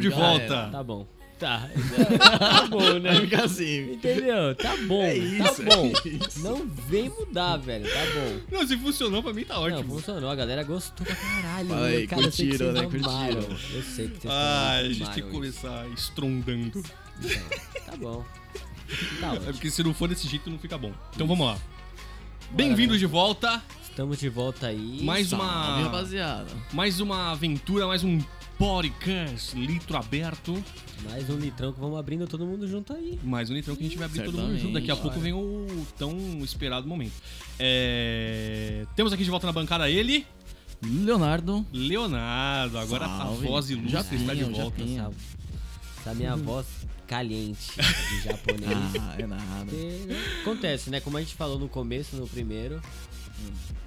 De volta. Tá bom. Tá. tá bom, né? Fica assim. Entendeu? Tá bom. É isso, tá bom. é isso. Não vem mudar, velho. Tá bom. Não, se funcionou pra mim tá Não, ótimo. funcionou. A galera gostou pra caralho. Né? aí, cara, eu sei que curtiram, vocês né? amaram. Curtiram. Eu sei que vocês Ah, a gente tem que isso. começar estrondando. Então, Tá bom. Tá É porque se não for desse jeito não fica bom. Então vamos lá. Bem-vindos de volta. Estamos de volta aí. Mais Salve, uma rapaziada. mais uma aventura, mais um podcast litro aberto. Mais um litrão que vamos abrindo todo mundo junto aí. Mais um litrão que a gente vai abrir todo mundo Certamente. junto. Daqui a pouco vem o tão esperado momento. É, Temos aqui de volta na bancada ele, Leonardo. Leonardo. Agora Salve. a voz ilustre Já está de já volta. vinha. Essa, minha voz caliente de japonês. Ah, é nada. Acontece, né? Como a gente falou no começo, no primeiro.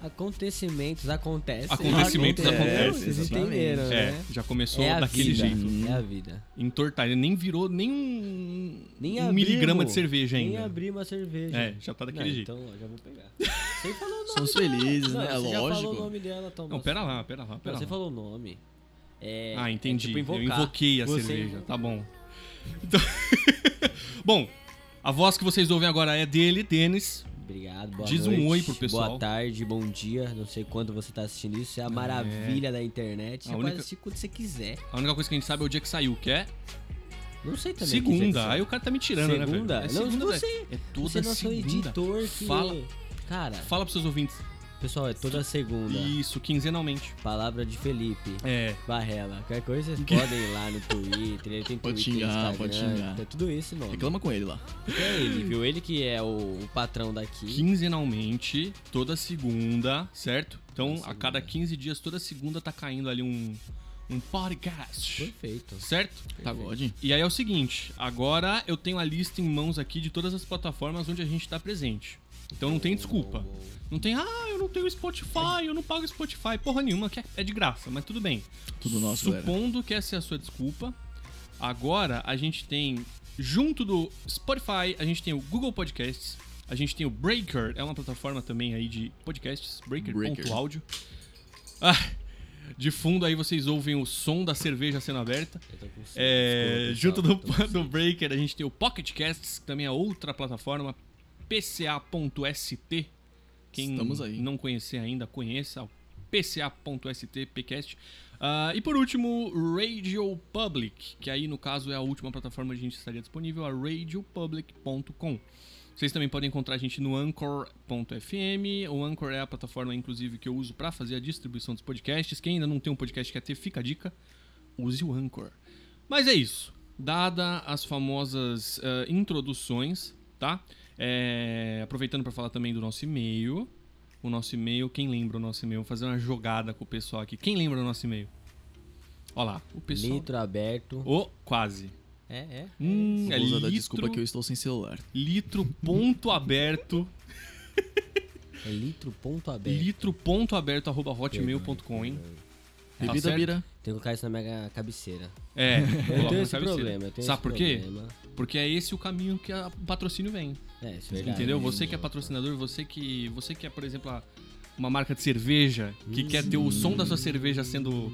Acontecimentos acontecem. Acontecimentos acontecem, Vocês entenderam, É, né? já começou É daquele vida. jeito. É a vida. Entortar. Ele nem virou nem um, Nem um miligrama de cerveja Nem ainda. abri uma cerveja. É, já tá daquele Não, jeito. Então, ó, já vou pegar. Você falou o nome. Somos felizes, Não, né? você já falou o Lógico. nome dela, Thomas. Não, pera lá, pera lá, Não, pera você lá. falou o nome. É, Ah, entendi. é tipo invocar. Eu invoquei a Você cerveja. invoca. Tá bom. Então- bom, a voz que vocês ouvem agora é dele, Denis. Obrigado, boa Diz um noite. oi pro pessoal. Boa tarde, bom dia. Não sei quando você tá assistindo isso. É a maravilha da internet. Você única- pode assistir quando você quiser. A única coisa que a gente sabe é o dia que saiu, que é Não sei também. segunda. Aí o cara tá me tirando, né, Segunda? velho? É Não, segunda, você- velho. É toda Você não é segunda. editor que... Fala, Cara, fala pros seus ouvintes. Pessoal, é toda segunda. Isso, quinzenalmente. Palavra de Felipe. É. Barrela. Qualquer coisa vocês podem ir lá no Twitter. Ele tem Pode Twitter, xingar, pode xingar. Tem tudo isso, nome. Reclama com ele lá. É ele, viu? Ele que é o, o patrão daqui. Quinzenalmente, toda segunda, certo? Então, a cada segunda. 15 dias, toda segunda tá caindo ali um, um podcast. Perfeito. Certo? Tá, God. E aí é o seguinte, agora eu tenho a lista em mãos aqui de todas as plataformas onde a gente tá presente. Então não tem desculpa. Não tem, ah, eu não tenho Spotify, eu não pago Spotify. Porra nenhuma, que é- é de graça, mas tudo bem. Tudo nosso, galera. Supondo que essa é a sua desculpa, agora a gente tem, junto do Spotify, a gente tem o Google Podcasts, a gente tem o Breaker, é uma plataforma também aí de podcasts, Breaker. Breaker.audio. Ah, de fundo aí vocês ouvem o som da cerveja sendo aberta. É, junto do, tô com do. Breaker, a gente tem o Pocket Casts, que também é outra plataforma, pca.st. Quem não conhecer ainda, conheça o pca.st, pcast. Ah, e por último, Radio Public, que aí no caso é a última plataforma onde a gente estaria disponível, a radiopublic.com. Vocês também podem encontrar a gente no Anchor.fm. O Anchor é a plataforma, inclusive, que eu uso para fazer a distribuição dos podcasts. Quem ainda não tem um podcast que quer ter, fica a dica. Use o Anchor. Mas é isso. Dada as famosas ah, introduções, tá? É, aproveitando para falar também do nosso e-mail. O nosso e-mail, quem lembra o nosso e-mail? Vou fazer uma jogada com o pessoal aqui. Quem lembra o nosso e-mail? Olha lá, o pessoal. Litro aberto. Ô, quase. É, é. Hum, é usar da litro, desculpa que eu estou sem celular. litro ponto aberto, É litro ponto aberto. litro ponto aberto arroba hotmail.com, hein? Tá Bebida certo? Bira. Tenho que colocar isso na minha cabeceira. É, Eu tenho esse cabeceira. problema. Eu tenho Sabe esse por quê? problema. Porque é esse o caminho que a- o patrocínio vem. É, isso é verdade. Entendeu? Você que é patrocinador, você que, você que é, por exemplo, uma marca de cerveja, que quer ter o som da sua cerveja sendo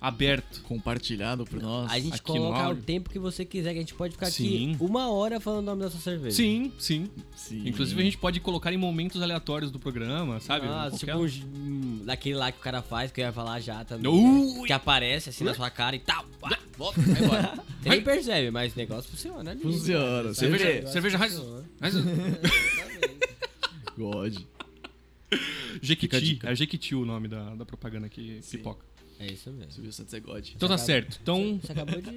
aberto. Compartilhado por nós. A gente coloca o tempo que você quiser, que a gente pode ficar Sim. aqui uma hora falando o nome da sua cerveja. Sim, sim. Sim. Inclusive a gente pode colocar em momentos aleatórios do programa, sabe? Ah, Qualquer- tipo um, daquele lá que o cara faz, que eu ia falar já também. Né? Que aparece assim na sua cara e tal. Ah, volta, vai embora. Você nem percebe, mas o negócio funciona ali. Funciona. Cerveja, vê? cerveja raiz. Raiz- God. Jequiti. É Jequiti o nome da, da propaganda que Sim. pipoca. É isso mesmo. Silvio Santos é God. Então tá acaba- certo. Então. Você acabou de.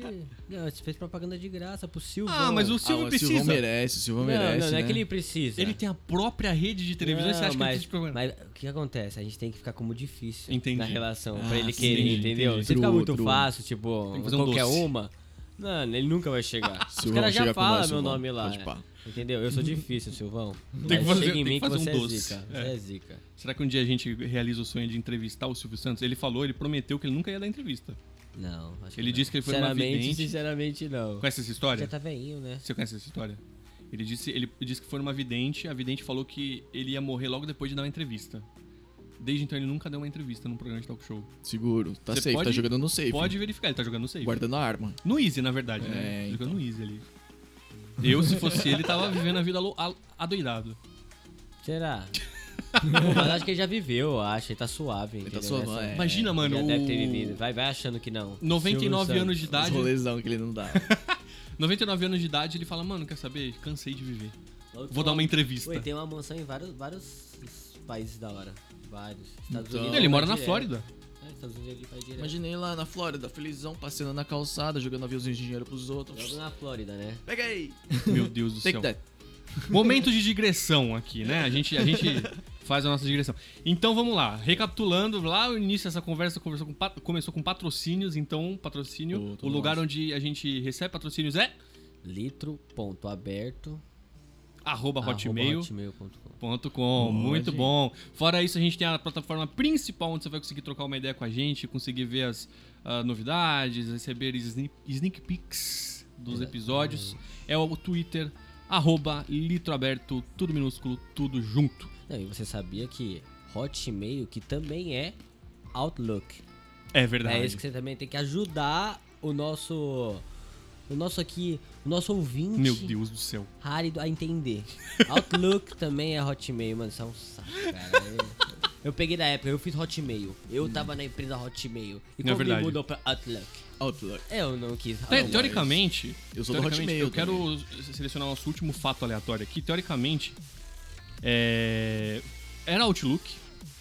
Não, você fez propaganda de graça pro Silvio. Ah, mas o Ah, Silvio o Silvão precisa. merece, o Silvão Não, merece, não, não é né? que ele precisa. Ele tem a própria rede de televisão e você Não, acha que ele mas, precisa de programa. mas o que acontece? A gente tem que ficar como difícil Entendi. na relação Ah, pra ele sim, querer, entendi, entendeu? entendi. Se ficar muito true. fácil, tipo, um qualquer doce. uma, mano, ele nunca vai chegar. Os Silvão, caras já falam meu Silvão. nome lá. Pode pá. Entendeu? Eu sou difícil, Silvão. Tem que fazer- chega em tem mim que que você um é doce. zica. Você É. é zica. Será que um dia a gente realiza o sonho de entrevistar o Silvio Santos? Ele falou, ele prometeu que ele nunca ia dar entrevista. Não, acho Ele não. disse que ele foi numa Sinceramente, vidente. sinceramente, não. Conhece essa história? Já tá veinho, né? Você conhece essa história? Ele disse, ele disse que foi numa vidente, a vidente falou que ele ia morrer logo depois de dar uma entrevista. Desde então ele nunca deu uma entrevista num programa de talk show. Seguro. Tá Você safe, pode- tá jogando no safe. Pode verificar, ele tá jogando no safe. Guardando a arma. No Easy, na verdade, É, né? então. Jogando no Easy ali. Eu, se fosse ele, tava vivendo a vida adoidado. Será? Mas acho que ele já viveu, eu acho. Ele tá suave. Ele tá suave, Nessa- é. Imagina, mano, Já deve ter o- vivido. Vai, vai achando que não. 99 Silvio anos de Os idade. rolezão que ele não dá. 99 anos de idade, ele fala, mano, quer saber? Cansei de viver. Vou dar uma entrevista. Oi, tem uma mansão em vários, vários países da hora. Vários. Estados Então- Unidos. Ele mora na direto. Flórida. É, Estados Unidos ele vai direto. Imaginei lá na Flórida, felizão, passeando na calçada, jogando aviãozinho de dinheiro pros outros. Logo na Flórida, né? Pega aí! Meu Deus do Take céu. that. Momento de digressão aqui, né? A gente, a gente faz a nossa digressão. Então vamos lá, recapitulando, lá no início dessa conversa conversou com começou com patrocínios, então patrocínio, Ô, o lugar nosso. onde a gente recebe patrocínios é litro.aberto arroba arroba hotmail. hotmail.com. Muito bom. Fora isso, a gente tem a plataforma principal onde você vai conseguir trocar uma ideia com a gente, conseguir ver as ah, novidades, receber sneak, sneak peeks dos episódios. É o Twitter, arroba litroaberto, tudo minúsculo, tudo junto. Não, e você sabia que Hotmail, que também é Outlook. É verdade. É isso que você também tem que ajudar o nosso. O nosso aqui, o nosso ouvinte Meu Deus do céu. árido a entender. Outlook também é Hotmail, mano. Isso é um saco, cara. Eu- Eu peguei da época, eu fiz Hotmail. Eu tava na empresa Hotmail. E É como me mudou pra Outlook? Outlook. Eu não quis. Te- não, teoricamente, Eu sou do teoricamente, Hotmail eu quero selecionar nosso último fato aleatório aqui. Teoricamente, é, era Outlook,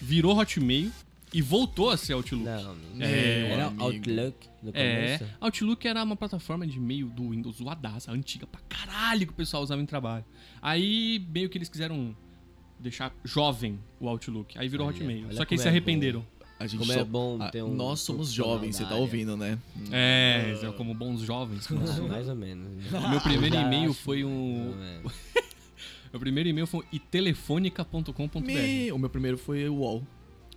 virou Hotmail e voltou a ser Outlook. Não, É, era amigo. Outlook no É, começo. Outlook era uma plataforma de e-mail do Windows zoadaça, antiga pra caralho que o pessoal usava em trabalho. Aí meio que eles quiseram deixar jovem o Outlook, aí virou Olha, Hotmail. olha Só que eles se como é arrependeram. A gente Como só- é bom ter um Nós somos jovens, você tá ouvindo, né? É, é, como bons jovens. nós Ah, mais ou menos. O meu primeiro e-mail acho foi um. Meu primeiro e-mail foi itelefonica.com.br. Me- O meu primeiro foi o UOL.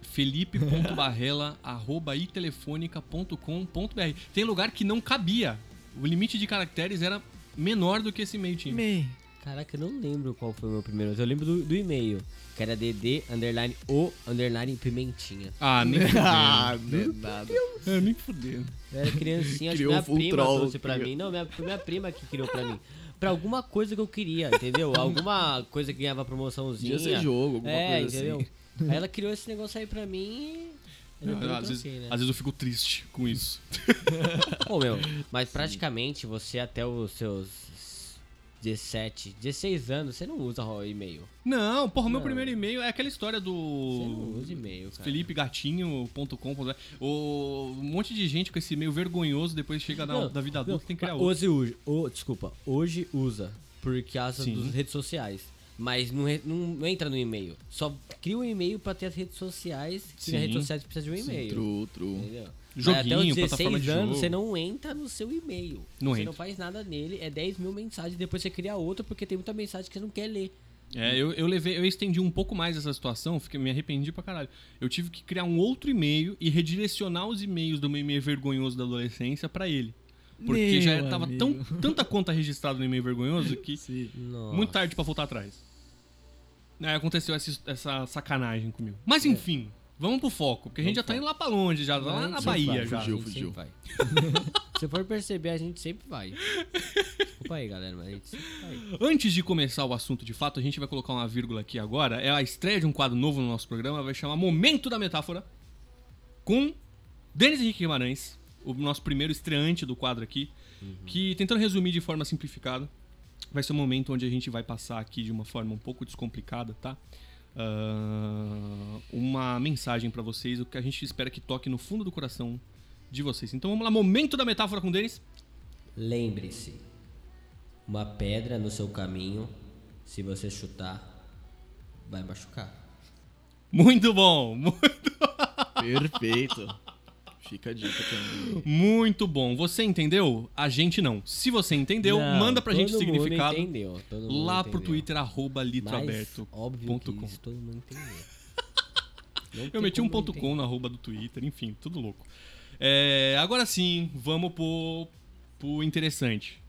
felipe.barrela.itelefonica.com.br. Tem lugar que não cabia. O limite de caracteres era menor do que esse e-mail tinha. Me. Caraca, eu não lembro qual foi o meu primeiro, mas eu lembro do, do e-mail. Que era dd underline o underline pimentinha. Ah, nem Ah, fudendo. não é nada. É, nem fudendo. Eu era criancinha, acho que Criou minha prima troll, trouxe pra criou. mim. Não, minha, foi minha prima que criou pra mim. Pra alguma coisa que eu queria, entendeu? Alguma coisa que ganhava promoçãozinha. Ser jogo, alguma é, coisa entendeu? assim. Aí ela criou esse negócio aí pra mim e... eu Às troquei, vezes, né? às vezes eu fico triste com isso. Pô, meu, mas praticamente você até os seus 17, 16 anos, você não usa o e-mail. Não, porra, meu Não. primeiro e-mail é aquela história Você não do usa e-mail, cara. felipegatinho.com.br. O um monte de gente com esse e-mail vergonhoso depois chega na, Não, da vida adulta e tem que criar outro. Hoje, hoje, desculpa, hoje usa por causa Sim. das redes sociais. Mas não, não- entra no e-mail. Só cria um e-mail pra ter as redes sociais. Sim. nas redes sociais precisa de um e-mail. True, true. Entendeu? Joguinho, até os plataforma 16 de anos, você não entra no seu e-mail. Não você entra. não faz nada nele, é 10 mil mensagens, depois você cria outro porque tem muita mensagem que você não quer ler. É, eu, eu levei, eu estendi um pouco mais essa situação, fiquei, me arrependi pra caralho. Eu tive que criar um outro e-mail e redirecionar os e-mails do meu e-mail vergonhoso da adolescência pra ele. Porque já Meu tava amigo. tão, tanta conta registrada no e-mail vergonhoso que muito tarde pra voltar atrás. Aí aconteceu essa, essa sacanagem comigo. Mas É. vamos pro foco, porque a gente já tá indo lá pra longe, já, lá na Sempre Bahia vai, já. fugiu. sempre vai. Se for perceber, a gente sempre vai. Desculpa aí, galera, mas a gente sempre vai. Antes de começar o assunto de fato, a gente vai colocar uma vírgula aqui agora. É a estreia de um quadro novo no nosso programa, vai chamar Momento da Metáfora, com Denis Henrique Guimarães, o nosso primeiro estreante do quadro aqui, que tentando resumir de forma simplificada, vai ser um momento onde a gente vai passar aqui de uma forma um pouco descomplicada, tá? Ah, uma mensagem pra vocês, o que a gente espera que toque no fundo do coração de vocês. Então vamos lá, Momento da Metáfora com o Denis. Lembre-se, uma pedra no seu caminho, se você chutar, vai machucar. Muito bom, mu- Perfeito. Fica a dica também. Muito bom. Você entendeu? A gente não. Se você entendeu, Não, manda pra gente o significado entendeu, todo mundo lá pro entendeu. Twitter, arroba litroaberto. óbvio que com. isso todo mundo entendeu. Eu meti um ponto entender. com na arroba do Twitter, enfim, tudo louco. É, agora sim, vamos pro, pro interessante.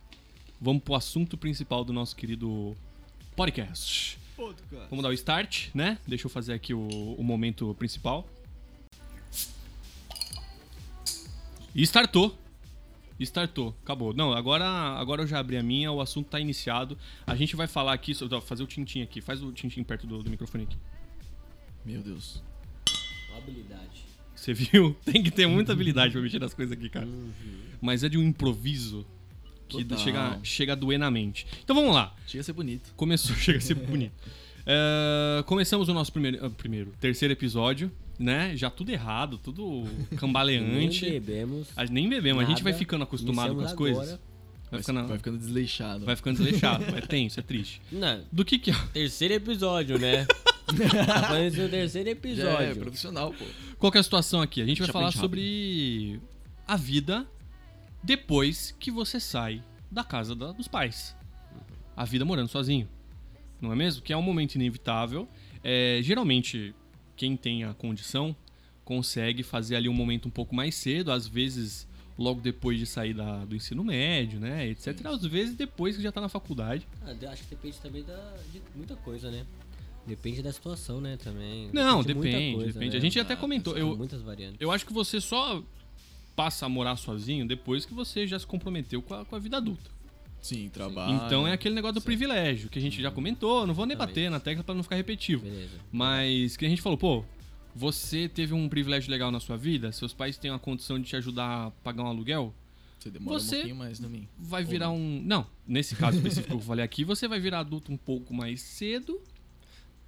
Vamos pro assunto principal do nosso querido podcast. Podcast. Vamos dar o start, né? Deixa eu fazer aqui o, o momento principal. E startou. Startou, acabou. Não, agora, agora eu já abri a minha, o assunto tá iniciado. A gente vai falar aqui, fazer o tintim aqui. Faz o tintim perto do, do microfone aqui. Meu Deus. Habilidade. Você viu? Tem que ter muita habilidade pra mexer nas coisas aqui, cara. Uhum. Mas é de um improviso que Total. chega, chega a doer na mente. Então vamos lá. Chega a ser bonito. Começou, chega a ser bonito. É, começamos o nosso primeiro, ah, primeiro, terceiro episódio, né? Já tudo errado, tudo Nem cambaleante. bebemos. A- nem bebemos, a gente vai Nada. ficando acostumado com as Iniciamos coisas. agora. Vai Vai, ficando, vai ficando desleixado. vai ficando desleixado, é tenso, é triste. Não, Do que que é? terceiro episódio, né? tá falando do terceiro Já é episódio. profissional, pô. Qual que é a situação aqui? A gente vai Já falar sobre a vida depois que você sai da casa da- dos pais. A vida morando sozinho. Não é mesmo? Que é um momento inevitável. É, geralmente, quem tem a condição consegue fazer ali um momento um pouco mais cedo, às vezes logo depois de sair da- do ensino médio, né, etc. Às vezes depois que já tá na faculdade. Ah, acho que depende também da, de muita coisa, né? Depende da situação, né, também. Não, de muita depende, coisa, depende. né? A gente até Ah, comentou. São Eu, muitas variantes. Eu acho que você só passa a morar sozinho depois que você já se comprometeu com a, com a vida adulta. Sim, trabalho. então é aquele negócio do privilégio que a gente já comentou. Não vou nem bater na tecla pra não ficar repetitivo. Beleza. Mas que a gente falou, pô, você teve um privilégio legal na sua vida, seus pais têm a condição de te ajudar a pagar um aluguel, Você demora Você- um pouquinho mais na mim. vai Ou virar um. Não, nesse caso específico que eu falei aqui, você vai virar adulto um pouco mais cedo.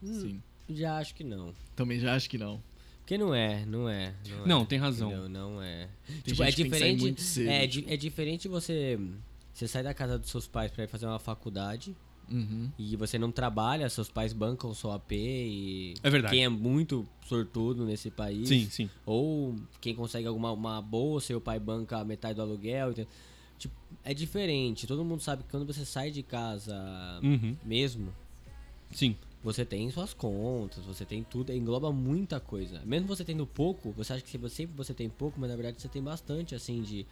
Sim. Já acho que não. Também já acho que não. Porque não é, não é. Não, Não, é, tem razão. entendeu? Não é. Tem tipo, é diferente. muito cedo, é, tipo. é diferente você. Você sai da casa dos seus pais pra ir fazer uma faculdade Uhum. e você não trabalha, seus pais bancam seu AP e. É verdade. Quem é muito sortudo nesse país. Sim, sim. Ou quem consegue alguma uma bolsa e o pai banca metade do aluguel. entendeu? Tipo, é diferente. Todo mundo sabe que quando você sai de casa Uhum. mesmo, Sim. você tem suas contas, você tem tudo, engloba muita coisa. Mesmo você tendo pouco, você acha que sempre você tem pouco, mas na verdade você tem bastante, assim, de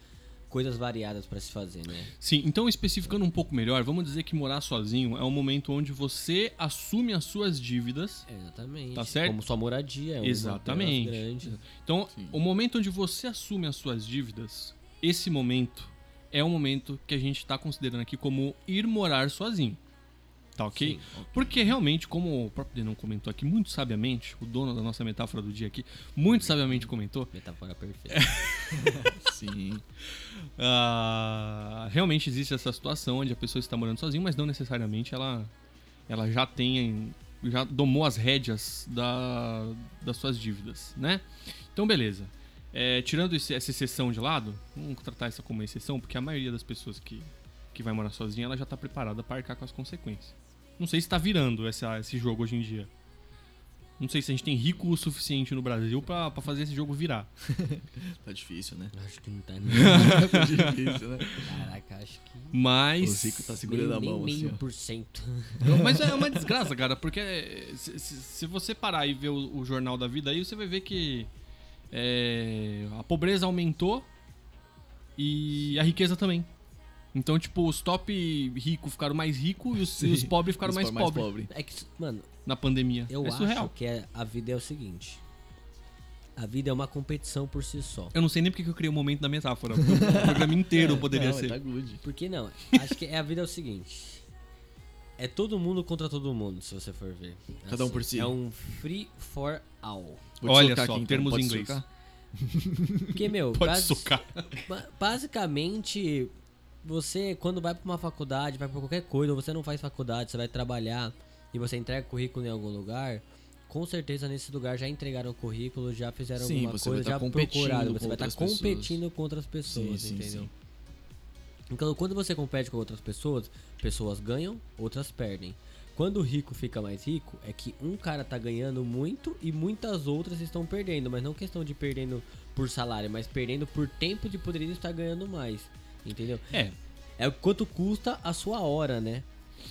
coisas variadas pra se fazer, né? Sim, então especificando um pouco melhor, vamos dizer que morar sozinho é um momento onde você assume as suas dívidas. Exatamente. Tá certo? Como sua moradia, é uma Exatamente. grande. Então, Sim. o momento onde você assume as suas dívidas, esse momento é o momento que a gente está considerando aqui como ir morar sozinho. Tá ok? Sim, ok. Porque realmente, como o próprio Denon comentou aqui, muito sabiamente, o dono da nossa metáfora do dia aqui, muito sabiamente comentou, Metáfora perfeita. Sim. ah, realmente existe essa situação onde a pessoa está morando sozinha, mas não necessariamente ela, ela já tem, já domou as rédeas da, das suas dívidas, né? Então, beleza. É, tirando esse- essa exceção de lado, vamos tratar essa como exceção, porque a maioria das pessoas que, que vai morar sozinha, ela já está preparada para arcar com as consequências. Não sei se está virando essa, esse jogo hoje em dia. Não sei se a gente tem rico o suficiente no Brasil para fazer esse jogo virar. Tá difícil, né? acho que não tá tá difícil, né? Caraca, acho que. Mas. O Zico tá segurando a nem, mão nem assim, meio ó. por cento. Mas é uma desgraça, cara, porque se, se- se você parar e ver o, o jornal da vida aí, você vai ver que é, a pobreza aumentou e a riqueza também. Então, tipo, os top ricos ficaram mais ricos e os, e os pobres ficaram Os mais pobres pobres É que, mano, na pandemia. eu é acho surreal. que é- a vida é o seguinte. A vida é uma competição por si só. Eu não sei nem porque que eu criei o momento da metáfora. porque O programa inteiro poderia não, ser. Tá good. Por que não? Acho que é, a vida é o seguinte. É todo mundo contra todo mundo, se você for ver. Cada um por si. É um free for all. Olha só, aqui, então. termos em inglês. socar? Porque, meu, Pode basi- socar. ba- basicamente, você, quando vai pra uma faculdade, vai pra qualquer coisa, ou você não faz faculdade, você vai trabalhar e você entrega currículo em algum lugar, com certeza nesse lugar já entregaram currículo, já fizeram Sim, alguma coisa, tá já procuraram, você vai estar pessoas. competindo com outras pessoas, sim, entendeu? sim. Então, quando você compete com outras pessoas, pessoas ganham, outras perdem. Quando o rico fica mais rico, é que um cara tá ganhando muito e muitas outras estão perdendo. Mas não questão de perdendo por salário, mas perdendo por tempo de poderia estar ganhando mais. Entendeu? É. É o quanto custa a sua hora, né?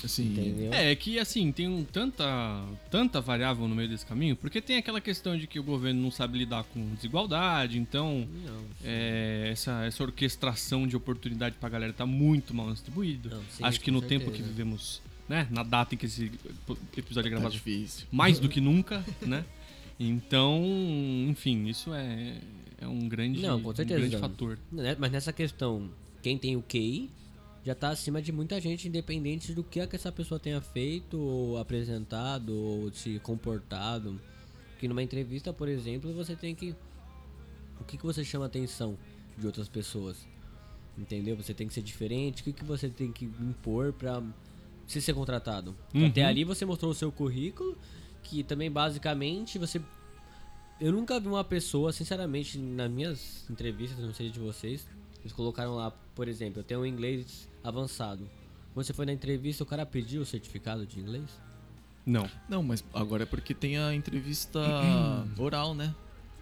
Sim. Entendeu? É, é que assim, tem um, tanta, tanta variável no meio desse caminho, porque tem aquela questão de que o governo não sabe lidar com desigualdade, então Não, é, essa, essa orquestração de oportunidade pra galera tá muito mal distribuída. Não, sim, Acho que no tempo que certeza. vivemos né? Na data em que esse episódio é Tá gravado. difícil. mais do que nunca, né? Então, enfim, isso é, é um grande, Não, com certeza, um grande fator. Né, Mas nessa questão, quem tem o QI já tá acima de muita gente, independente do que, é que essa pessoa tenha feito, ou apresentado, ou se comportado. Que numa entrevista, por exemplo, você tem que. O que, que você chama a atenção de outras pessoas? Entendeu? Você tem que ser diferente, o que, que você tem que impor pra você ser contratado? Uhum. Até ali você mostrou o seu currículo, que também basicamente você eu nunca vi uma pessoa, sinceramente, nas minhas entrevistas, não sei de vocês, eles colocaram lá, por exemplo, eu tenho um inglês avançado. Quando você foi na entrevista, o cara pediu o certificado de inglês? Não. Não, mas agora é porque tem a entrevista oral, né?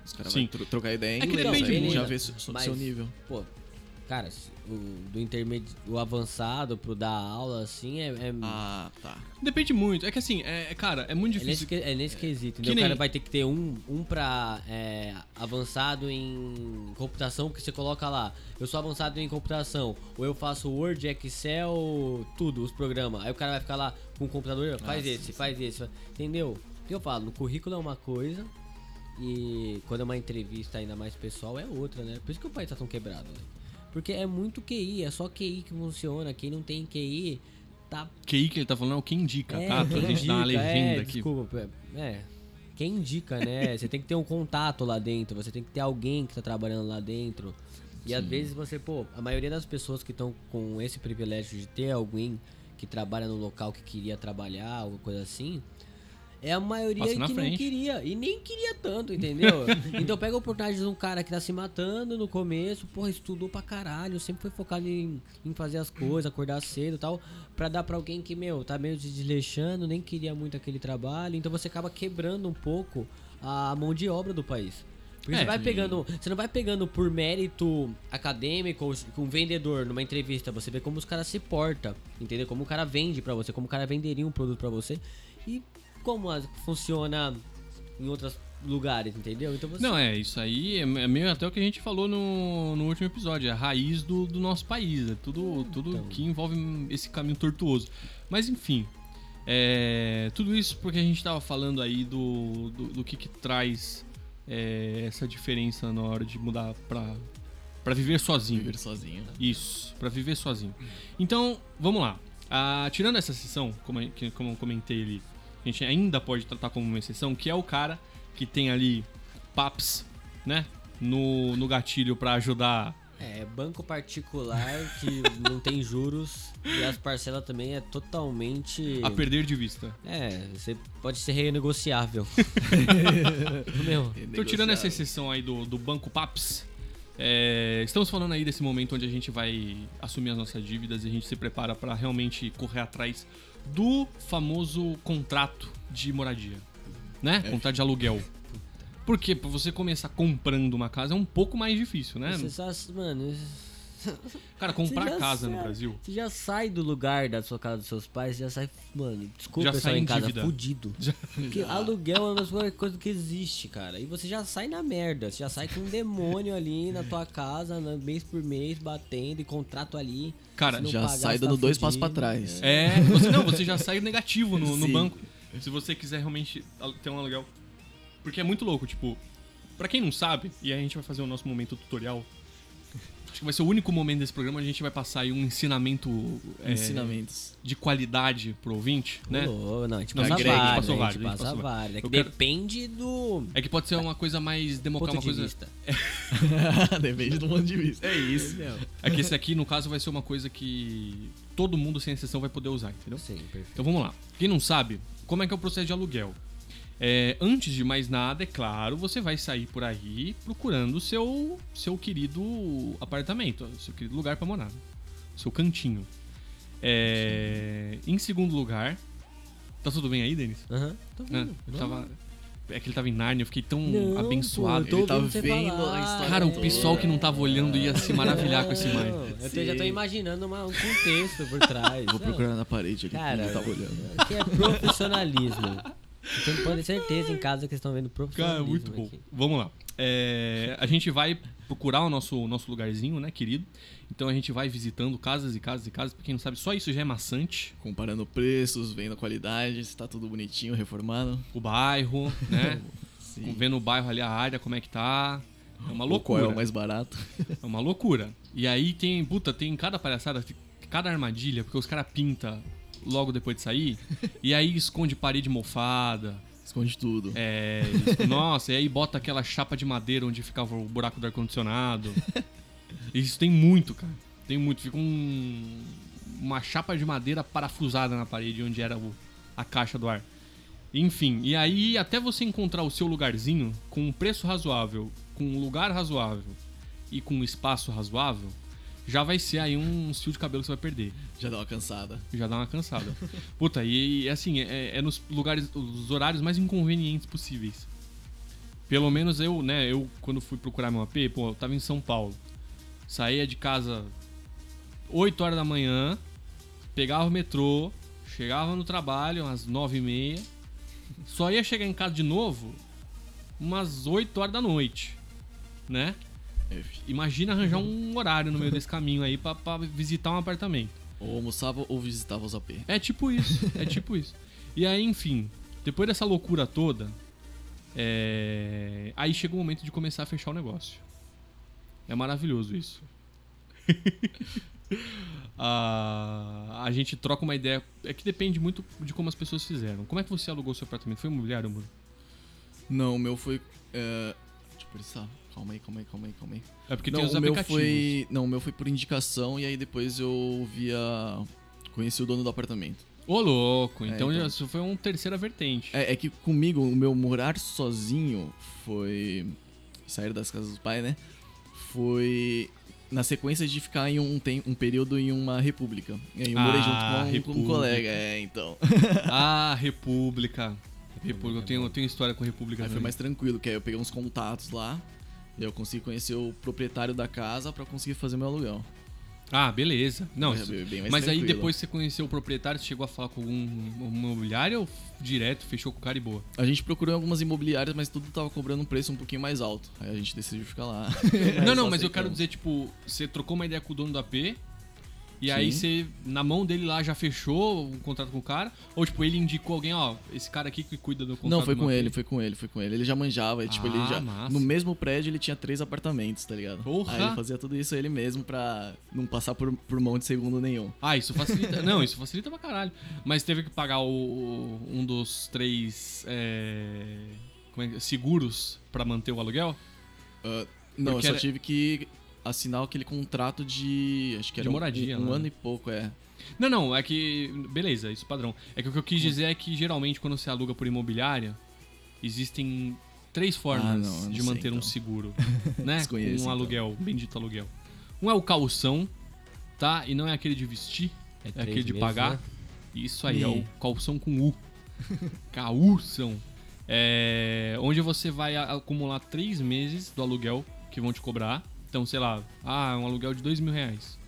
Os caras Sim. vão tro- trocar ideia em É que inglês, depende aí muito. já vê so- so- Mas- seu nível. Pô, cara, o, do intermediário, o avançado pro dar aula, assim, é, é, Ah, tá. Depende muito. É que assim, é, é- cara, é muito é nesse, difícil. que- é nesse quesito. que entendeu? O nem- cara vai ter que ter um, um pra é, avançado em computação, porque você coloca lá, eu sou avançado em computação, ou eu faço Word, Excel, tudo, os programas. Aí o cara vai ficar lá com o computador, faz Ah, esse, sim, faz esse. Entendeu? O que eu falo? No currículo é uma coisa, e quando é uma entrevista ainda mais pessoal é outra, né? Por isso que o país tá tão quebrado, né? Porque é muito QI, é só QI que funciona. Quem não tem QI tá QI que ele tá falando é o que indica, é, tá? Pra quem gente dar uma indica, legenda é, aqui. Desculpa, é. Quem indica, né? você tem que ter um contato lá dentro, você tem que ter alguém que tá trabalhando lá dentro. E às vezes você, pô, a maioria das pessoas que estão com esse privilégio de ter alguém que trabalha no local que queria trabalhar, alguma coisa assim, é a maioria que na não frente. queria. E nem queria tanto, entendeu? então pega a oportunidade de um cara que tá se matando no começo, porra, estudou pra caralho, sempre foi focado em, em fazer as coisas, acordar cedo e tal, pra dar pra alguém que, meu, tá meio se desleixando, nem queria muito aquele trabalho, então você acaba quebrando um pouco a mão de obra do país. Porque É, você vai pegando. Você não vai pegando por mérito acadêmico com um vendedor numa entrevista. Você vê como os caras se portam, entendeu? Como o cara vende pra você, como o cara venderia um produto pra você. E como as- funciona em outros lugares, entendeu? Então você. Não, é, isso aí é é meio até o que a gente falou no, no último episódio, é a raiz do, do nosso país, é tudo, tudo então. que envolve esse caminho tortuoso. Mas enfim, é, tudo isso porque a gente tava falando aí do, do, do que, que traz é, essa diferença na hora de mudar pra, pra viver sozinho. Viver sozinho. né? Isso, pra viver sozinho. Então, vamos lá. Ah, tirando essa sessão, como, como eu comentei ali, a gente ainda pode tratar como uma exceção, que é o cara que tem ali PAPS, né? No, no gatilho pra ajudar. É, banco particular que não tem juros e as parcelas também é totalmente. A perder de vista. É, você pode ser renegociável. Meu, Então, tirando essa exceção aí do, do banco PAPS, é, estamos falando aí desse momento onde a gente vai assumir as nossas dívidas e a gente se prepara pra realmente correr atrás do famoso contrato de moradia, né? Contrato de aluguel. Porque pra você começar comprando uma casa é um pouco mais difícil, né? você só, mano, Cara, comprar já casa no sai- Brasil. Você já sai do lugar da sua casa dos seus pais, já sai, mano, desculpa Já pessoal sai em casa, dívida. fudido. Porque aluguel é uma das piores coisas que existe, cara. E você já sai na merda, você já sai com um demônio ali na tua casa, na- mês por mês, batendo e contrato ali. Cara, Já pagar, sai tá dando dois passos pra trás. É, você, não, você já sai negativo no, no banco. Se você quiser realmente al- ter um aluguel. Porque é muito louco, tipo, pra quem não sabe, e a gente vai fazer o nosso momento tutorial. Acho que vai ser o único momento desse programa onde a gente vai passar aí um ensinamento é, Ensinamentos. de qualidade pro ouvinte, né? Ô, não, a gente Não, passa a gente vários, passou a gente vários, passa vários. É que quero- depende do É que pode ser uma coisa mais democrática, ponto de coisa. vista. Depende do ponto de vista. É isso. É que esse aqui, no caso, vai ser uma coisa que todo mundo, sem exceção, vai poder usar, entendeu? Sim, perfeito. Então vamos lá. Quem não sabe, como é que é o processo de aluguel? É, antes de mais nada, é claro, você vai sair por aí procurando o seu, seu querido apartamento, o seu querido lugar pra morar, o seu cantinho. É, em segundo lugar, tá tudo bem aí, Denis? Aham, tô Ah, vendo. eu tava, é que ele tava em Nárnia, eu fiquei tão Não, abençoado. pô, tô Ele tá vendo a história Cara, o pessoal que não tava olhando ia se maravilhar com essa imagem. Não, Eu tô- já tô imaginando uma- um contexto por trás. Vou Não, procurar na parede ali. Cara, Cara, tá olhando. que é profissionalismo. Vocês podem ter certeza em casa que vocês estão vendo Cara, profissionalismo muito bom. aqui. Vamos lá. É, a gente vai procurar o nosso, nosso lugarzinho, né, querido? Então a gente vai visitando casas e casas e casas. Pra quem não sabe, só isso já é maçante. Comparando preços, vendo a qualidade, se tá tudo bonitinho, reformado. O bairro, né? Sim. Vendo o bairro ali, a área, como é que tá. É uma Ou Qual loucura. é o mais barato? É uma loucura. E aí tem, puta, tem cada palhaçada, cada armadilha, porque os caras pintam logo depois de sair, e aí esconde parede mofada. Esconde tudo. É, nossa, e aí bota aquela chapa de madeira onde ficava o buraco do ar-condicionado. Isso tem muito, cara. Tem muito. Fica um, uma chapa de madeira parafusada na parede onde era o- a caixa do ar. Enfim, e aí até você encontrar o seu lugarzinho com um preço razoável, com um lugar razoável e com um espaço razoável, já vai ser aí um fio de cabelo que você vai perder Já dá uma cansada. já dá uma cansada. Puta, e, e, assim, é, é nos lugares, os horários mais inconvenientes possíveis. Pelo menos eu, né, eu quando fui procurar meu AP, pô, eu tava em São Paulo. Saía de casa 8 horas da manhã, pegava o metrô, chegava no trabalho umas 9 e meia, só ia chegar em casa de novo umas 8 horas da noite, né? Imagina arranjar um horário no meio desse caminho aí pra, pra visitar um apartamento. Ou almoçava ou visitava os AP. É tipo isso, é tipo isso. E aí, enfim, depois dessa loucura toda, é, aí chega o momento de começar a fechar o negócio. É maravilhoso isso. Ah, a gente troca uma ideia. É que depende muito de como as pessoas fizeram. Como é que você alugou seu apartamento? Foi imobiliário, amor? Não, o meu foi. É... Deixa eu pensar. Calma aí, calma aí, calma aí, calma aí. É porque não, tem os o meu foi. Não, o meu foi por indicação e aí depois eu via. Conheci o dono do apartamento. Ô, louco. Então, então. já isso foi uma terceira vertente. É, é que comigo, o meu morar sozinho foi. Sair das casas dos pais, né? Foi. Na sequência de ficar em um, tem, um período em uma república. E aí eu morei Ah, junto com um, com um colega. É, então. Ah, República. República. Eu tenho, eu tenho história com República. Aí foi mais tranquilo, que aí eu peguei uns contatos lá. E eu consegui conhecer o proprietário da casa pra conseguir fazer meu aluguel. Ah, beleza. Não, É, mas aí tranquilo. depois que você conheceu o proprietário, você chegou a falar com algum imobiliário ou direto fechou com o cara e boa? A gente procurou algumas imobiliárias, mas tudo tava cobrando um preço um pouquinho mais alto. Aí a gente decidiu ficar lá. não, não, mas eu quero dizer, tipo, você trocou uma ideia com o dono do AP e Sim. aí você, na mão dele lá, já fechou um contrato com o cara? Ou, tipo, ele indicou alguém, ó, esse cara aqui que cuida do contrato Não, foi com ele, foi com ele, foi com ele. Ele já manjava, tipo, ele Ah, já. massa. No mesmo prédio ele tinha três apartamentos, tá ligado? Porra! Aí ele fazia tudo isso ele mesmo pra não passar por, por mão de segundo nenhum. Ah, isso facilita. não, isso facilita pra caralho. Mas teve que pagar o, o- um dos três é, como é seguros pra manter o aluguel? Ah, não, Porque eu só era- tive que assinar aquele contrato de. Acho que De era um- moradia, um, um né? ano e pouco, é. Não, não, é que. Beleza, isso padrão. É que o que eu quis dizer é que geralmente quando você aluga por imobiliária, existem três formas Ah, não, não de sei, manter um então. seguro, né? Desconheço, um então. aluguel, bendito aluguel. Um é o calção, tá? E não é aquele de vestir, é, três aquele de meses, pagar. né? Isso aí, é o calção com U. Caução. É, onde você vai acumular três meses do aluguel que vão te cobrar. Então, sei lá, ah, um aluguel de dois mil reais.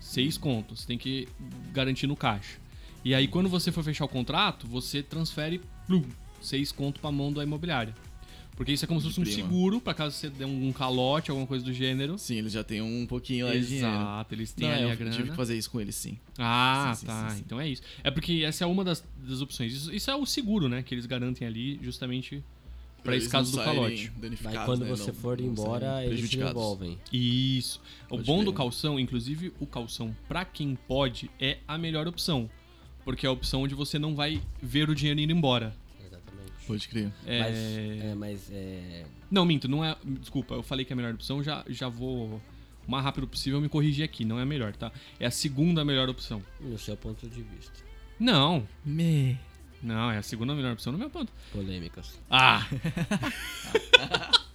Seis contos, tem que garantir no caixa. E aí, quando você for fechar o contrato, você transfere plum, seis contos pra mão da imobiliária. Porque isso é como se fosse um Prima. seguro, pra caso você dê um calote, alguma coisa do gênero. Sim, eles já têm um pouquinho lá de dinheiro. Exato, eles têm Não, ali eu a grana. tive que fazer isso com eles, sim. Ah, Sim, sim, tá. sim. Então é isso. É porque essa é uma das, das opções. Isso, isso é o seguro, né? Que eles garantem ali justamente pra esse caso do calote. danificados, Aí quando né, você não- for não embora, eles se devolvem. Isso. O Pode bom crer. do calção, inclusive o calção pra quem pode, é a melhor opção. Porque é a opção onde você não vai ver o dinheiro indo embora. Exatamente. Pode crer. É... Mas, é, mas é, Não, minto, não é. Desculpa, eu falei que é a melhor opção, já, já vou o mais rápido possível me corrigir aqui. Não é a melhor, tá? É a segunda melhor opção. no seu ponto de vista. Não, Me. Não, é a segunda melhor opção no meu ponto. Polêmicas. Ah!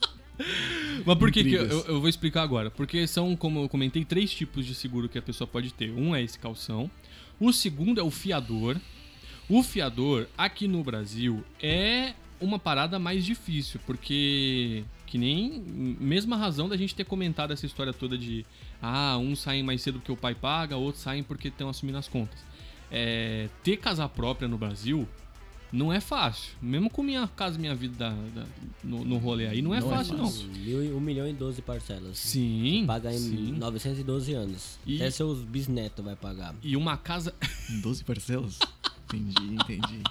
Mas por que, que eu, eu vou explicar agora? Porque são, como eu comentei, três tipos de seguro que a pessoa pode ter. Um é esse calção. O segundo é o fiador. O fiador, aqui no Brasil, é uma parada mais difícil, porque que nem mesma razão da gente ter comentado essa história toda de ah, uns saem mais cedo porque o pai paga, outros saem porque estão assumindo as contas. É, ter casa própria no Brasil não é fácil. Mesmo com minha casa, minha vida da- da- no, no rolê aí, não é Não é fácil, não. fácil. Mil, um milhão e 12 parcelas. Sim. Paga em sim. 912 anos. E- Até seus bisnetos vai pagar. E uma casa. Em 12 parcelas? entendi, entendi.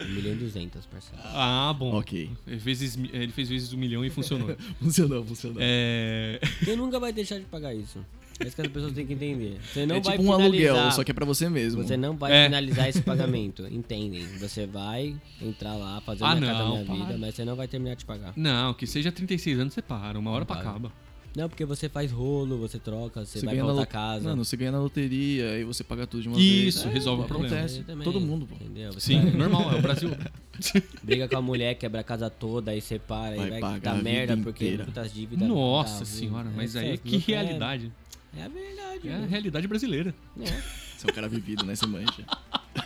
1 milhão e 200 parcelas. Ah, bom. Ok. Vezes, ele fez vezes um milhão e funcionou. Funcionou, funcionou. é. Quem nunca vai deixar de pagar isso? É isso que as pessoas têm que entender. Você não é vai tipo um finalizar. aluguel, só que é pra você mesmo. Você não vai É. finalizar esse pagamento, entendem? Você vai entrar lá, fazer Ah, minha casa não, minha para. vida, mas você não vai terminar de pagar. Não, que seja 36 anos, você para. Uma hora Não pra para. acaba. Não, porque você faz rolo, você troca, você, Você vai ganha pra na outra casa. Mano, você ganha na loteria, aí você paga tudo de uma vez. Isso, resolve o problema. Acontece. Também, Todo mundo, pô. Entendeu? Você Sim, vai- normal, é o Brasil. briga com a mulher, quebra a casa toda, aí separa, Vai aí vai dar merda porque inteira. muitas dívidas. Nossa tá senhora, mas É aí que é- realidade. É a verdade. É a realidade brasileira. É. Você é um cara vivido, né? Você manja.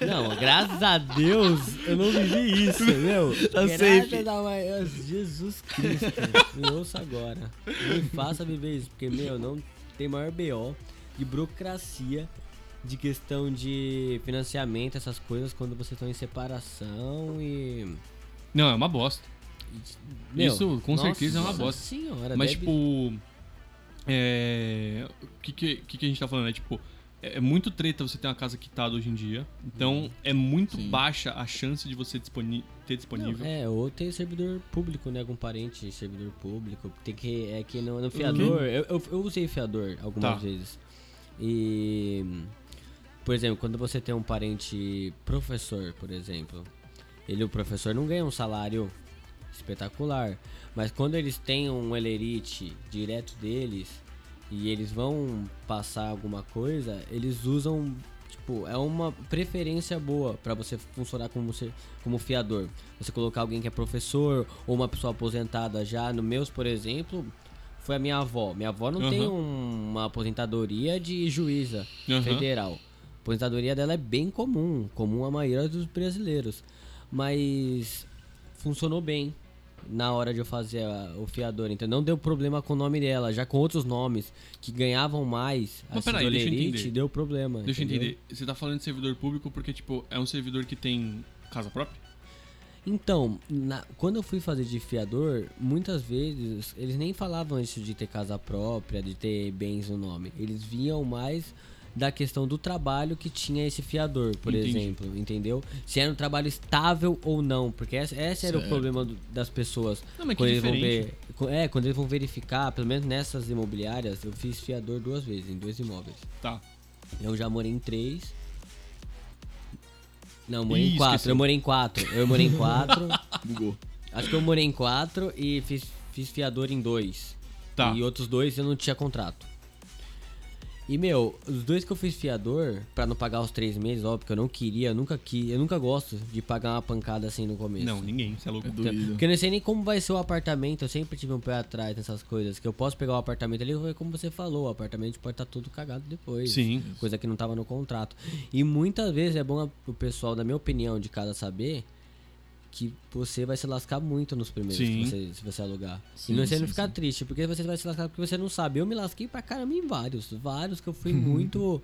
Não, graças a Deus eu não vivi isso, meu. Tá graças safe. a maior Jesus Cristo. Me ouça agora. Não me faça viver isso, porque, meu, não tem maior BO de burocracia, de questão de financiamento, essas coisas, quando vocês estão em separação e. Não, é uma bosta. Meu, Isso, com nossa certeza, é uma bosta. Senhora, Mas, deve- tipo. É. O que, que, que a gente tá falando? É tipo. É é muito treta você ter uma casa quitada hoje em dia. Então, é muito Sim. baixa a chance de você disponi ter disponível. Não, é, ou tem servidor público, né? Algum parente servidor público. Tem que. É que no, no fiador. Eu, eu, eu usei fiador algumas Tá. vezes. E. Por exemplo, quando você tem um parente professor, por exemplo. Ele, o professor, não ganha um salário espetacular. Mas quando eles têm um elerite direto deles e eles vão passar alguma coisa, eles usam. Tipo, é uma preferência boa pra você funcionar como, ser, como fiador. Você colocar alguém que é professor ou uma pessoa aposentada já. No meus, por exemplo, foi a minha avó. Minha avó não tem Aham. um- uma aposentadoria de juíza Aham. federal. A aposentadoria dela é bem comum, comum a maioria dos brasileiros. Mas funcionou bem na hora de eu fazer a- o fiador. Então não deu problema com o nome dela. Já com outros nomes que ganhavam mais, Mas assim, peraí, deixa eu entender. deu problema. Deixa eu entendeu? entender. Você tá falando de servidor público porque, tipo, é um servidor que tem casa própria? Então, na- quando eu fui fazer de fiador, muitas vezes eles nem falavam isso de ter casa própria, de ter bens no nome. Eles viam mais da questão do trabalho que tinha esse fiador, por Entendi. exemplo, entendeu? Se era um trabalho estável ou não, porque esse, esse era o problema do- das pessoas. Não, mas que quando eles vão diferente. ver, co- é, quando eles vão verificar, pelo menos nessas imobiliárias, eu fiz fiador duas vezes, em dois imóveis. Tá. Eu já morei em três. Não, morei Ih, em quatro. esqueceu. Eu morei em quatro. Eu morei em quatro. Bugou. Acho que eu morei em quatro e fiz, fiz fiador em dois. Tá. E outros dois eu não tinha contrato. E, meu, os dois que eu fiz fiador, pra não pagar os três meses, óbvio que eu não queria, eu nunca quis, eu nunca gosto de pagar uma pancada assim no começo. Não, ninguém, você é louco. É doído. Porque eu não sei nem como vai ser o apartamento, eu sempre tive um pé atrás nessas coisas. Que eu posso pegar o apartamento ali, como você falou, o apartamento pode estar tudo cagado depois. Sim. Coisa que não tava no contrato. E muitas vezes é bom o pessoal, na minha opinião, de casa saber que você vai se lascar muito nos primeiros Sim. que você, se você alugar. Sim, e não, você não ficar triste, porque você vai se lascar porque você não sabe. Eu me lasquei pra caramba em vários. Vários que eu fui muito.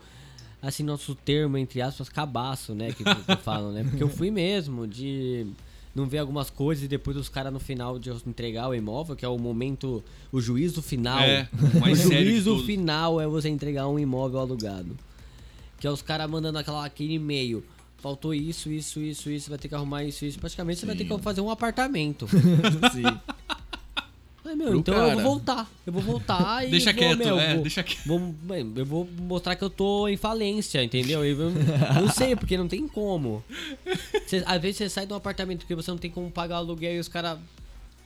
Assim, nosso termo, entre aspas, cabaço, né? Que, que falam, né? Porque eu fui mesmo de não ver algumas coisas e depois os caras no final de entregar o imóvel, que é o momento, o juízo final. É, o juízo final é você entregar um imóvel alugado. Que é os caras mandando aquela, aquele e-mail. Faltou isso, isso, isso, isso, vai ter que arrumar isso, isso. Praticamente você vai ter Sim. que fazer um apartamento. Sim. Ai, meu, então eu vou cara. voltar. Eu vou voltar e. Deixa vou, quieto, meu, é, vou, deixa quieto. Vou, eu vou mostrar que eu tô em falência, entendeu? Eu, eu não sei, porque não tem como. Cê- às vezes você sai de um apartamento que você não tem como pagar aluguel e os caras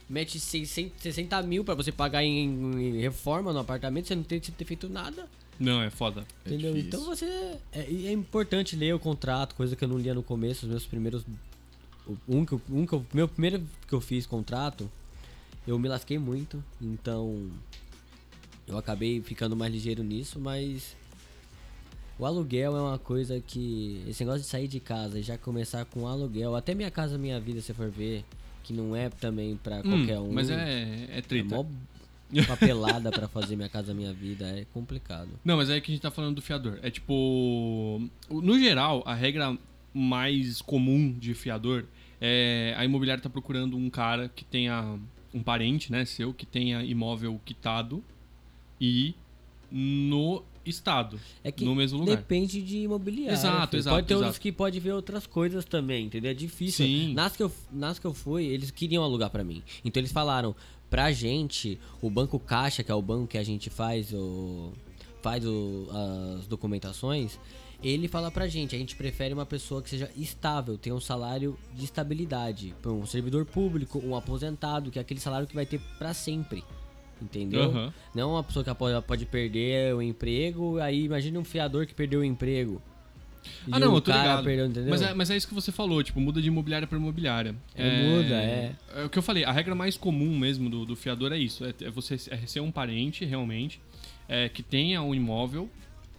metem 600, 60 mil pra você pagar em, em reforma no apartamento, você não tem que ter feito nada. Não, é foda. É Entendeu? difícil. Então você. É, é importante ler o contrato, coisa que eu não lia no começo, os meus primeiros. o- Um que, eu- um que eu, meu primeiro que eu fiz contrato, eu me lasquei muito, então. Eu acabei ficando mais ligeiro nisso, mas. O aluguel é uma coisa que. Esse negócio de sair de casa e já começar com aluguel, até minha casa, minha vida, se for ver, que não é também pra Hum, qualquer um. Mas é, é É treta. mó papelada pra fazer minha casa, minha vida, é complicado. Não, mas é que a gente tá falando do fiador. É tipo. No geral, a regra mais comum de fiador é a imobiliária tá procurando um cara que tenha um parente, né, seu, que tenha imóvel quitado e no estado, É que no mesmo lugar. depende de imobiliário. Exato, filho. exato, Pode ter outros exato. que pode ver outras coisas também, entendeu? É difícil. Sim. Nas que eu, nas que eu fui, eles queriam alugar pra mim. Então eles falaram, pra gente, o Banco Caixa, que é o banco que a gente faz o faz o- as documentações, ele fala pra gente, a gente prefere uma pessoa que seja estável, tenha um salário de estabilidade, um servidor público, um aposentado, que é aquele salário que vai ter pra sempre. Entendeu? Aham. Não uma pessoa que pode, pode perder o emprego, aí imagina um fiador que perdeu o emprego. Ah, não, o eu tô ligado. perdeu? Mas é, mas é isso que você falou, tipo, muda de imobiliária pra imobiliária. É, muda, é. É o que eu falei, a regra mais comum mesmo do, do fiador é isso: é, é você é ser um parente, realmente, é, que tenha um imóvel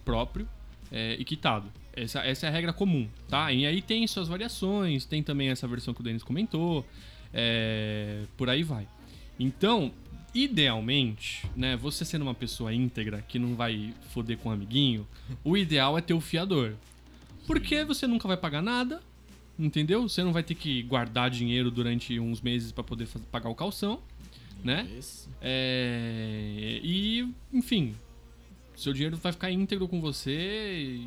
próprio é, e quitado. Essa, essa é a regra comum, tá? E aí tem suas variações, tem também essa versão que o Denis comentou, é, por aí vai. Então, idealmente, né, você sendo uma pessoa íntegra que não vai foder com um amiguinho, o ideal é ter o fiador. Porque você nunca vai pagar nada, entendeu? Você não vai ter que guardar dinheiro durante uns meses pra poder faz- pagar o calção, né? É, e, enfim, seu dinheiro vai ficar íntegro com você e,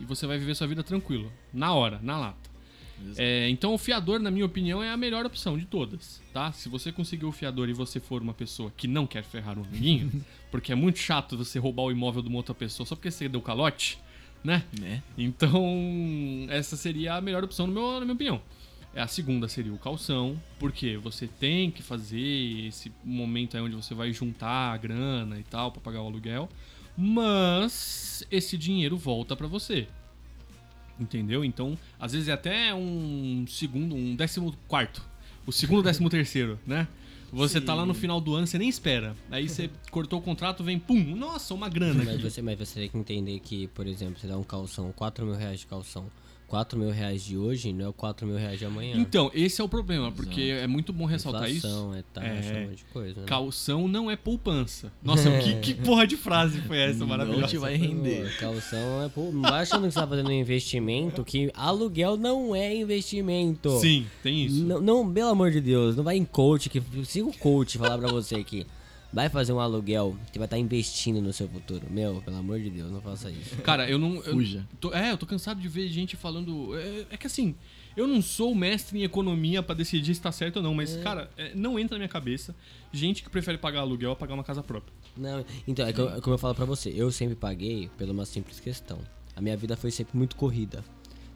e você vai viver sua vida tranquilo, na hora, na lata. É, então o fiador, na minha opinião, é a melhor opção de todas, tá? Se você conseguir o fiador e você for uma pessoa que não quer ferrar um amiguinho, porque é muito chato você roubar o imóvel de uma outra pessoa só porque você deu calote, né? Né? Então, essa seria a melhor opção, no meu, na minha opinião. A segunda seria o calção, porque você tem que fazer esse momento aí onde você vai juntar a grana e tal pra pagar o aluguel, mas esse dinheiro volta pra você. Entendeu? Então, às vezes é até um segundo, um décimo quarto. O segundo, décimo terceiro, né? Você tá lá no Sim. final do ano, você nem espera. Aí você cortou o contrato, vem, pum, nossa, uma grana Mas aqui. você, mas você tem que entender que, por exemplo, você dá um calção, 4 mil reais de calção. 4 mil reais de hoje não é o 4 mil reais de amanhã. Então, esse é o problema, porque é muito bom ressaltar isso. Inflação, é taxa, É. um monte de coisa. Né? Calção não é poupança. Nossa, que, que porra de frase foi essa Não maravilhosa? te vai render. Calção é. Pô, não vai achando que você tá fazendo investimento, que aluguel não é investimento. Sim, tem isso. Não, não, pelo amor de Deus, não vai em coach, que se o coach falar pra você que vai fazer um aluguel, você vai estar investindo no seu futuro. Meu, pelo amor de Deus, não faça isso. Cara, eu não. eu Fuja. tô- é, eu tô cansado de ver gente falando. É, é que assim, eu não sou mestre em economia pra decidir se tá certo ou não, mas, cara, é, não entra na minha cabeça gente que prefere pagar aluguel a pagar uma casa própria. Não, então, é, que eu- é como eu falo pra você, eu sempre paguei por uma simples questão. A minha vida foi sempre muito corrida.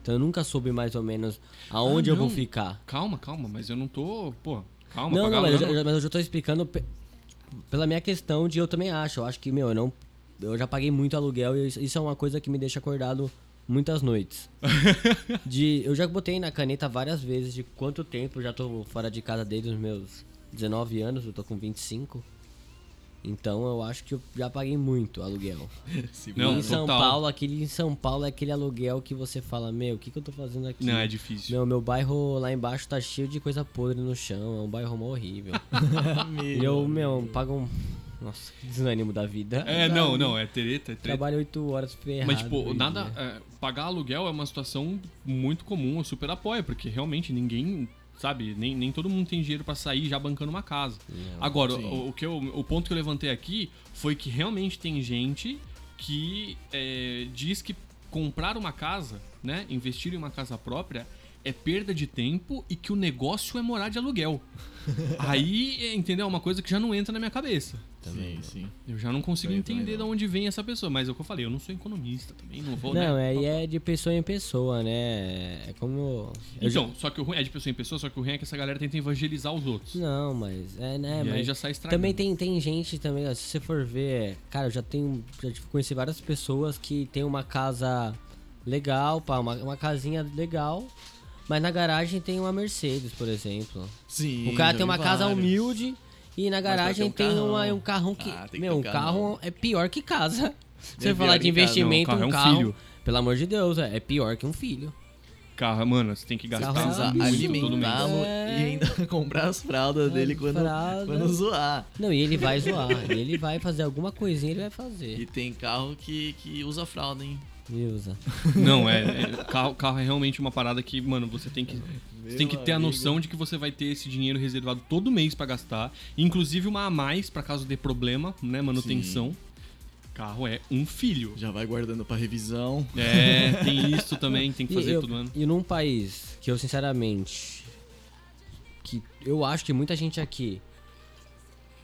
Então eu nunca soube mais ou menos aonde Ah, eu vou não. ficar. Calma, calma, mas eu não tô. Pô, calma, Não, pagar não, mas eu, aluguel já- mas eu já tô explicando pela minha questão de eu também acho. Eu acho que, meu, eu não. Eu já paguei muito aluguel e isso- é uma coisa que me deixa acordado muitas noites. de, eu já botei na caneta várias vezes de quanto tempo eu já tô fora de casa desde os meus 19 anos, eu tô com 25. Então eu acho que eu já paguei muito aluguel. Não, em São total. Paulo, aquele em São Paulo é aquele aluguel que você fala, meu, o que, que eu tô fazendo aqui? Não, é difícil. Meu, meu bairro lá embaixo tá cheio de coisa podre no chão, é um bairro mó horrível. E eu, meu, pago um. Nossa, que desânimo da vida. É, não, não, é treta, é treta. Trabalho 8 horas ferrado. Mas, tipo, nada. é, pagar aluguel é uma situação muito comum, eu super apoio, porque realmente ninguém. Sabe, nem, nem todo mundo tem dinheiro pra sair já bancando uma casa. Não, Agora, o, o que eu, o ponto que eu levantei aqui foi que realmente tem gente que é, diz que comprar uma casa, né? Investir em uma casa própria é perda de tempo e que o negócio é morar de aluguel. Aí, é, entendeu? É uma coisa que já não entra na minha cabeça. Sim, sim. Eu já não consigo Também, entender também de onde vem essa pessoa. Mas é o que eu falei, eu não sou economista também, não vou, Não, né? é, e é de pessoa em pessoa, né? É como. eu já- Então, só que o ruim é de pessoa em pessoa, só que o ruim é que essa galera tenta evangelizar os outros. Não, mas. É, né? e mas aí já sai estragando. Também tem, tem gente também, ó, se você for ver, cara, eu já tenho. Já conheci várias pessoas que tem uma casa legal, pá, uma, uma casinha legal, mas na garagem tem uma Mercedes, por exemplo. Sim. o cara tem uma vi casa vários. humilde e na garagem ter um tem uma- um carrão que. Ah, tem que meu, ter um carro é pior que casa. Se É você falar pior de casa. investimento, Não, um carro é um filho. Pelo amor de Deus, é, é pior que um filho. Carro, mano, você tem que gastar Carro absurdo muito alimentá-lo É. e ainda comprar as fraldas dele quando, fralda. quando zoar. Não, e ele vai zoar. ele vai fazer alguma coisinha, ele vai fazer. E tem carro que, que usa fralda, hein? Usa. Não, é. é- carro, carro é realmente uma parada que, mano, você tem que. Você tem que ter a noção de que você vai ter esse dinheiro reservado todo mês pra gastar. Inclusive uma a mais pra caso dê problema, né? Manutenção. Carro é um filho. Já vai guardando pra revisão. É, tem isso também, tem que E fazer eu- todo ano. E num país que eu, sinceramente, que eu acho que muita gente aqui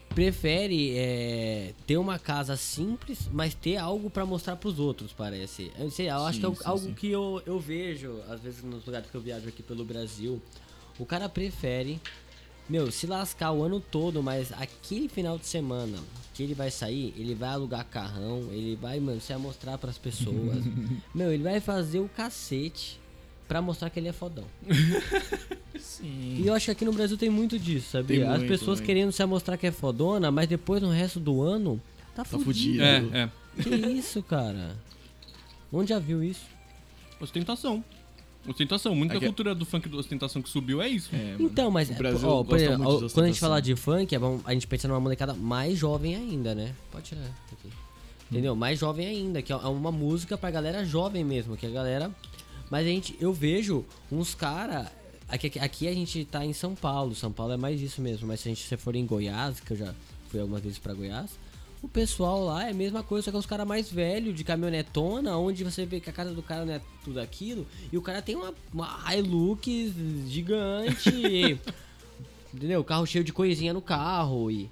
prefere é, ter uma casa simples, mas ter algo pra mostrar pros outros, parece. Eu, sei, eu acho Sim, que é sim, algo sim. que eu, eu vejo, às vezes, nos lugares que eu viajo aqui pelo Brasil. O cara prefere, meu, se lascar o ano todo, mas aquele final de semana que ele vai sair, ele vai alugar carrão, ele vai, mano, se mostrar pras pessoas. meu, ele vai fazer o cacete pra mostrar que ele é fodão. Sim. E eu acho que aqui no Brasil tem muito disso, sabia? Tem As muito, pessoas muito. querendo se mostrar que é fodona, mas depois no resto do ano tá, Tá fudido. É, é. Que isso, cara? Onde já viu isso? Ostentação. Ostentação. Muita Aqui- cultura do funk da ostentação que subiu é isso. É. Então, mas o Brasil ó, exemplo, muito ó, de quando a gente fala de funk, é a gente pensa numa molecada mais jovem ainda, né? Pode tirar aqui. Entendeu? Mais jovem ainda, que é uma música pra galera jovem mesmo, que a galera. Mas a gente, eu vejo uns cara. Aqui, aqui- a gente tá em São Paulo, São Paulo é mais isso mesmo, mas se a gente se for em Goiás, que eu já fui algumas vezes pra Goiás, o pessoal lá é a mesma coisa, só que é os caras mais velhos, de caminhonetona, onde você vê que a casa do cara não é tudo aquilo, e o cara tem uma, uma Hilux gigante, entendeu? Carro cheio de coisinha no carro e.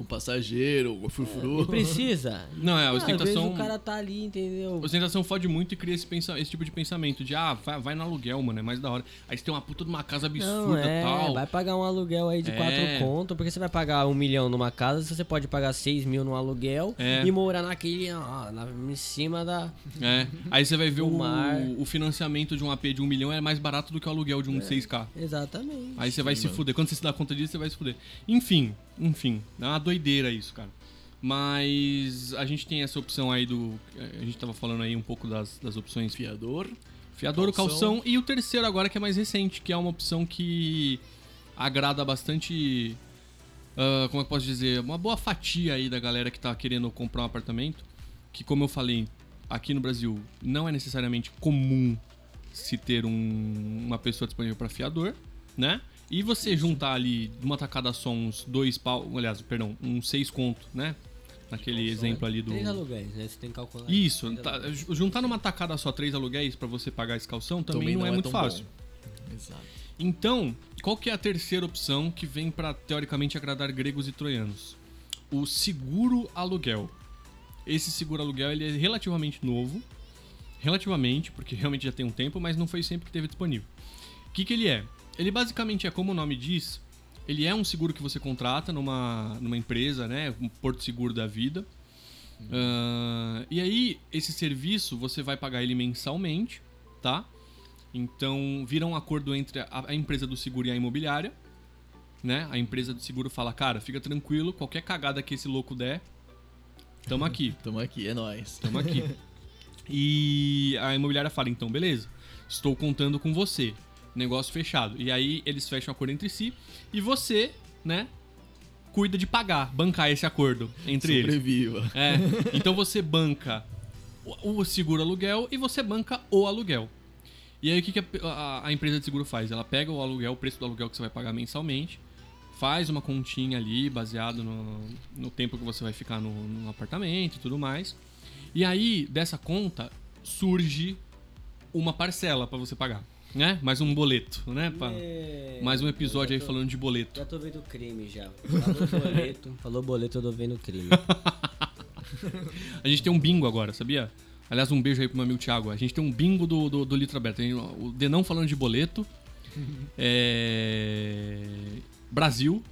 Com passageiro, com frufru. E precisa. Não, é, a Ah, Às vezes ostentação. o cara tá ali, entendeu? Ostentação fode muito e cria esse, pensa- esse tipo de pensamento de, ah, vai, vai no aluguel, mano, é mais da hora. Aí você tem uma puta de uma casa absurda e é, tal. vai pagar um aluguel aí de É. quatro conto, porque você vai pagar um milhão numa casa, se você pode pagar seis mil num aluguel É. e morar naquele, ah, na, em cima da... É. Aí você vai ver o, mar. o financiamento de um AP de um milhão é mais barato do que o aluguel de É. um 6K. Exatamente. Aí você vai Sim, se mano. fuder. Quando você se dá conta disso, você vai se fuder. Enfim, enfim. É uma doideira isso, cara. Mas a gente tem essa opção aí do. A gente tava falando aí um pouco das, das opções Fiador. Fiador, o Calção. calção. E o terceiro agora que é mais recente, que é uma opção que agrada bastante. ah, como é que eu posso dizer? Uma boa fatia aí da galera que tá querendo comprar um apartamento. Que, como eu falei, aqui no Brasil não é necessariamente comum se ter um- uma pessoa disponível para fiador, né? E você juntar ali numa tacada só uns dois pau. Aliás, perdão, uns seis conto, né? Naquele exemplo ali do. Três aluguéis, né? Você tem que calcular. Isso, tá- juntar numa tacada só três aluguéis pra você pagar esse calção também, não, é, muito tão fácil. bom. Exato. Então, qual que é a terceira opção que vem pra teoricamente agradar gregos e troianos? O seguro aluguel. Esse seguro aluguel ele é relativamente novo, relativamente, porque realmente já tem um tempo, mas não foi sempre que teve disponível. O que, que ele é? Ele basicamente é como o nome diz, ele é um seguro que você contrata numa, numa empresa, né, um porto seguro da vida. Ah, e aí, esse serviço você vai pagar ele mensalmente, tá? Então, vira um acordo entre a, a empresa do seguro e a imobiliária, né? A empresa do seguro fala, cara, fica tranquilo, qualquer cagada que esse louco der, tamo aqui, Tamo aqui, é nóis. tamo aqui. e a imobiliária fala, então, beleza, estou contando com você, negócio fechado. E aí, eles fecham um acordo entre si e você, né, cuida de pagar, bancar esse acordo entre eles. Sobreviva. É, então você banca o, o seguro aluguel e você banca o aluguel. E aí o que, que a, a- a empresa de seguro faz? Ela pega o aluguel, o preço do aluguel que você vai pagar mensalmente, faz uma continha ali baseado no, no tempo que você vai ficar no, no apartamento e tudo mais. E aí dessa conta surge uma parcela pra você pagar, né? Mais um boleto, né? Pa- É, Mais um episódio eu aí tô- falando de boleto. Já tô vendo crime já. Falou boleto, falou boleto, eu tô vendo crime. A gente tem um bingo agora, sabia? Aliás, um beijo aí pro meu amigo Thiago. A gente tem um bingo do, do, do Litro Aberto. Tem O Denão falando de boleto. É... Brasil.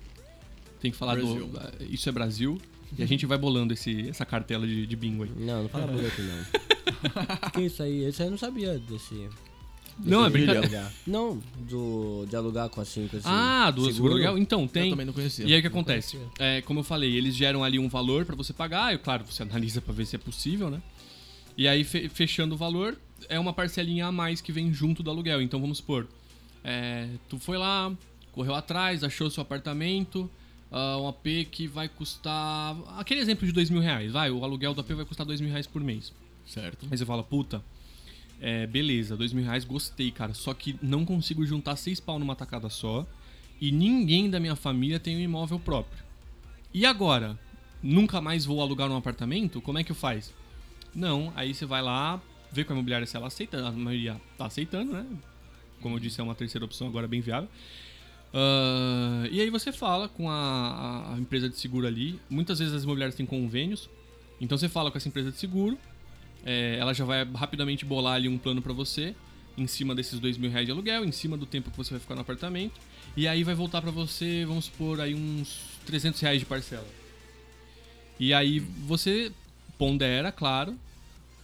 Tem que falar Brasil. do. Isso é Brasil. E a gente vai bolando esse, essa cartela de, de bingo aí. Não, não fala boleto não. que isso aí? Isso aí eu não sabia desse. Não, é desse brincadeira. Não, do, de alugar com assim, com esse Ah, do seguro aluguel? Então, Eu tem. também não conhecia. E aí o que acontece? É, como eu falei, eles geram ali um valor pra você pagar, e claro, você analisa pra ver se é possível, né? E aí, fe- fechando o valor, é uma parcelinha a mais que vem junto do aluguel. Então vamos supor, é, tu foi lá, correu atrás, achou seu apartamento, ah, um AP que vai custar. Aquele exemplo de dois mil reais, vai, o aluguel do AP vai custar dois mil reais por mês. Certo. Aí você fala, puta, É, beleza, dois mil reais, gostei, cara. Só que não consigo juntar seis pau numa tacada só. E ninguém da minha família tem um imóvel próprio. E agora? Nunca mais vou alugar um apartamento? Como é que faz? Não, aí você vai lá, vê com a imobiliária se ela aceita. A maioria tá aceitando, né? Como eu disse, é uma terceira opção agora bem viável. Ah, e aí você fala com a, a empresa de seguro ali. Muitas vezes as imobiliárias têm convênios. Então você fala com essa empresa de seguro. É, ela já vai rapidamente bolar ali um plano pra você. Em cima desses dois mil reais de aluguel, em cima do tempo que você vai ficar no apartamento. E aí vai voltar pra você, vamos supor, aí uns 300 reais de parcela. E aí você pondera, claro,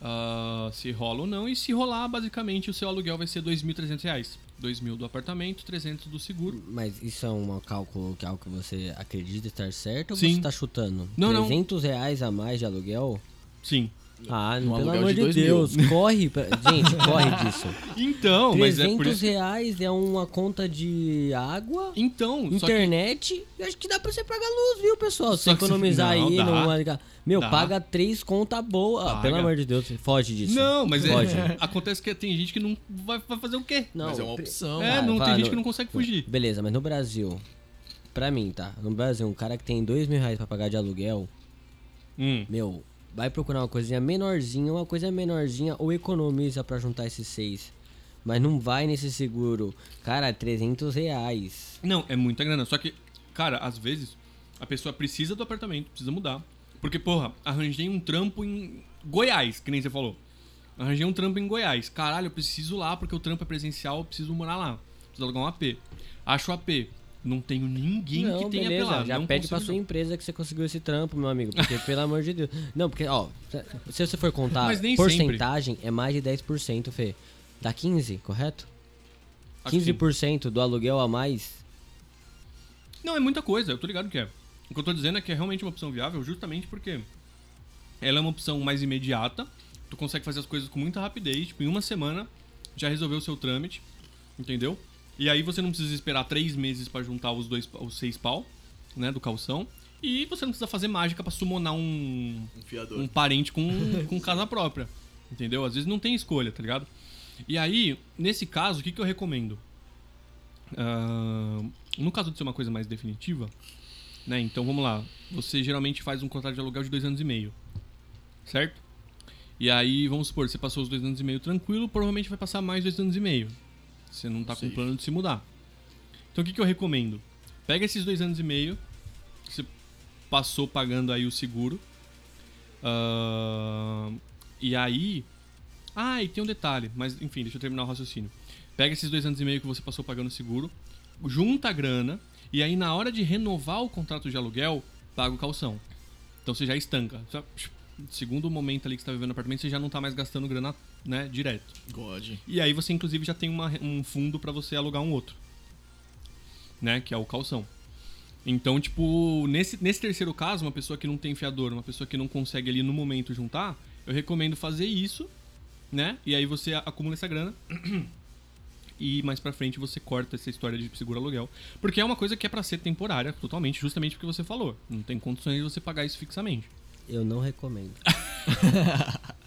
ah, se rola ou não. E se rolar, basicamente, o seu aluguel vai ser 2.300 reais. 2.000 do apartamento, 300 do seguro. Mas isso é um cálculo que é algo que você acredita estar certo ou Sim. você tá chutando? Não, não. 300 reais a mais de aluguel? Sim. Ah, Um pelo aluguel amor de de, dois mil. Deus, corre. Pra... Gente, corre disso. Então, mas é por 300 isso. reais é uma conta de água, Então, que internet. Eu acho que dá pra você pagar luz, viu, pessoal? Se que economizar não, aí, dá. não Meu, Dá. paga três conta boa. Ah, Paga. pelo amor de Deus, foge disso. Não, mas Foge. é, acontece que tem gente que não vai, vai fazer o quê? Não, Mas é uma opção. É, Ah, não, vai, tem gente no- que não consegue fugir. Beleza, mas no Brasil, pra mim, tá? No Brasil, um cara que tem dois mil reais pra pagar de aluguel, Hum. meu, vai procurar uma coisinha menorzinha, uma coisa menorzinha, ou economiza pra juntar esses seis. Mas não vai nesse seguro. Cara, 300 reais. Não, é muita grana. Só que, cara, às vezes a pessoa precisa do apartamento, precisa mudar. Porque, porra, arranjei um trampo em Goiás, que nem você falou. Arranjei um trampo em Goiás. Caralho, eu preciso lá porque o trampo é presencial, eu preciso morar lá. Preciso alugar um AP. Acho o AP. Não tenho ninguém não, que tenha beleza, apelado. já não pede pra sua não. empresa que você conseguiu esse trampo, meu amigo. Porque, pelo amor de Deus. Não, porque, ó, se você for contar, porcentagem é mais de 10%, Fê. Dá 15, correto? Acho que sim. 15% do aluguel a mais. Não, é muita coisa, eu tô ligado que é. O que eu tô dizendo é que é realmente uma opção viável justamente porque ela é uma opção mais imediata, tu consegue fazer as coisas com muita rapidez, tipo, em uma semana já resolveu o seu trâmite, entendeu? E aí você não precisa esperar três meses pra juntar os dois, os seis pau, né, do calção. E você não precisa fazer mágica pra summonar um, Um um parente com, com casa própria. Entendeu? Às vezes não tem escolha, tá ligado? E aí, nesse caso, o que, que eu recomendo? Ah, no caso de ser uma coisa mais definitiva, né? Então vamos lá. Você geralmente faz um contrato de aluguel de dois anos e meio. Certo? E aí, vamos supor, você passou os dois anos e meio tranquilo, provavelmente vai passar mais dois anos e meio. Você não tá com plano de se mudar. Então o que, que eu recomendo? Pega esses dois anos e meio, que você passou pagando aí o seguro. Ah, e aí. Ah, e tem um detalhe, mas enfim, deixa eu terminar o raciocínio. Pega esses dois anos e meio que você passou pagando o seguro, junta a grana, e aí na hora de renovar o contrato de aluguel, paga o calção. Então você já estanca. Segundo o momento ali que você tá vivendo no apartamento, você já não tá mais gastando grana, né, direto. God. E aí você inclusive já tem uma- um fundo pra você alugar um outro. Né? Que é o calção. Então, tipo, nesse, nesse terceiro caso, uma pessoa que não tem fiador, uma pessoa que não consegue ali no momento juntar, eu recomendo fazer isso, né? E aí você acumula essa grana. E mais pra frente você corta essa história de seguro aluguel. Porque é uma coisa que é pra ser temporária, totalmente, justamente porque você falou. Não tem condições de você pagar isso fixamente. Eu não recomendo.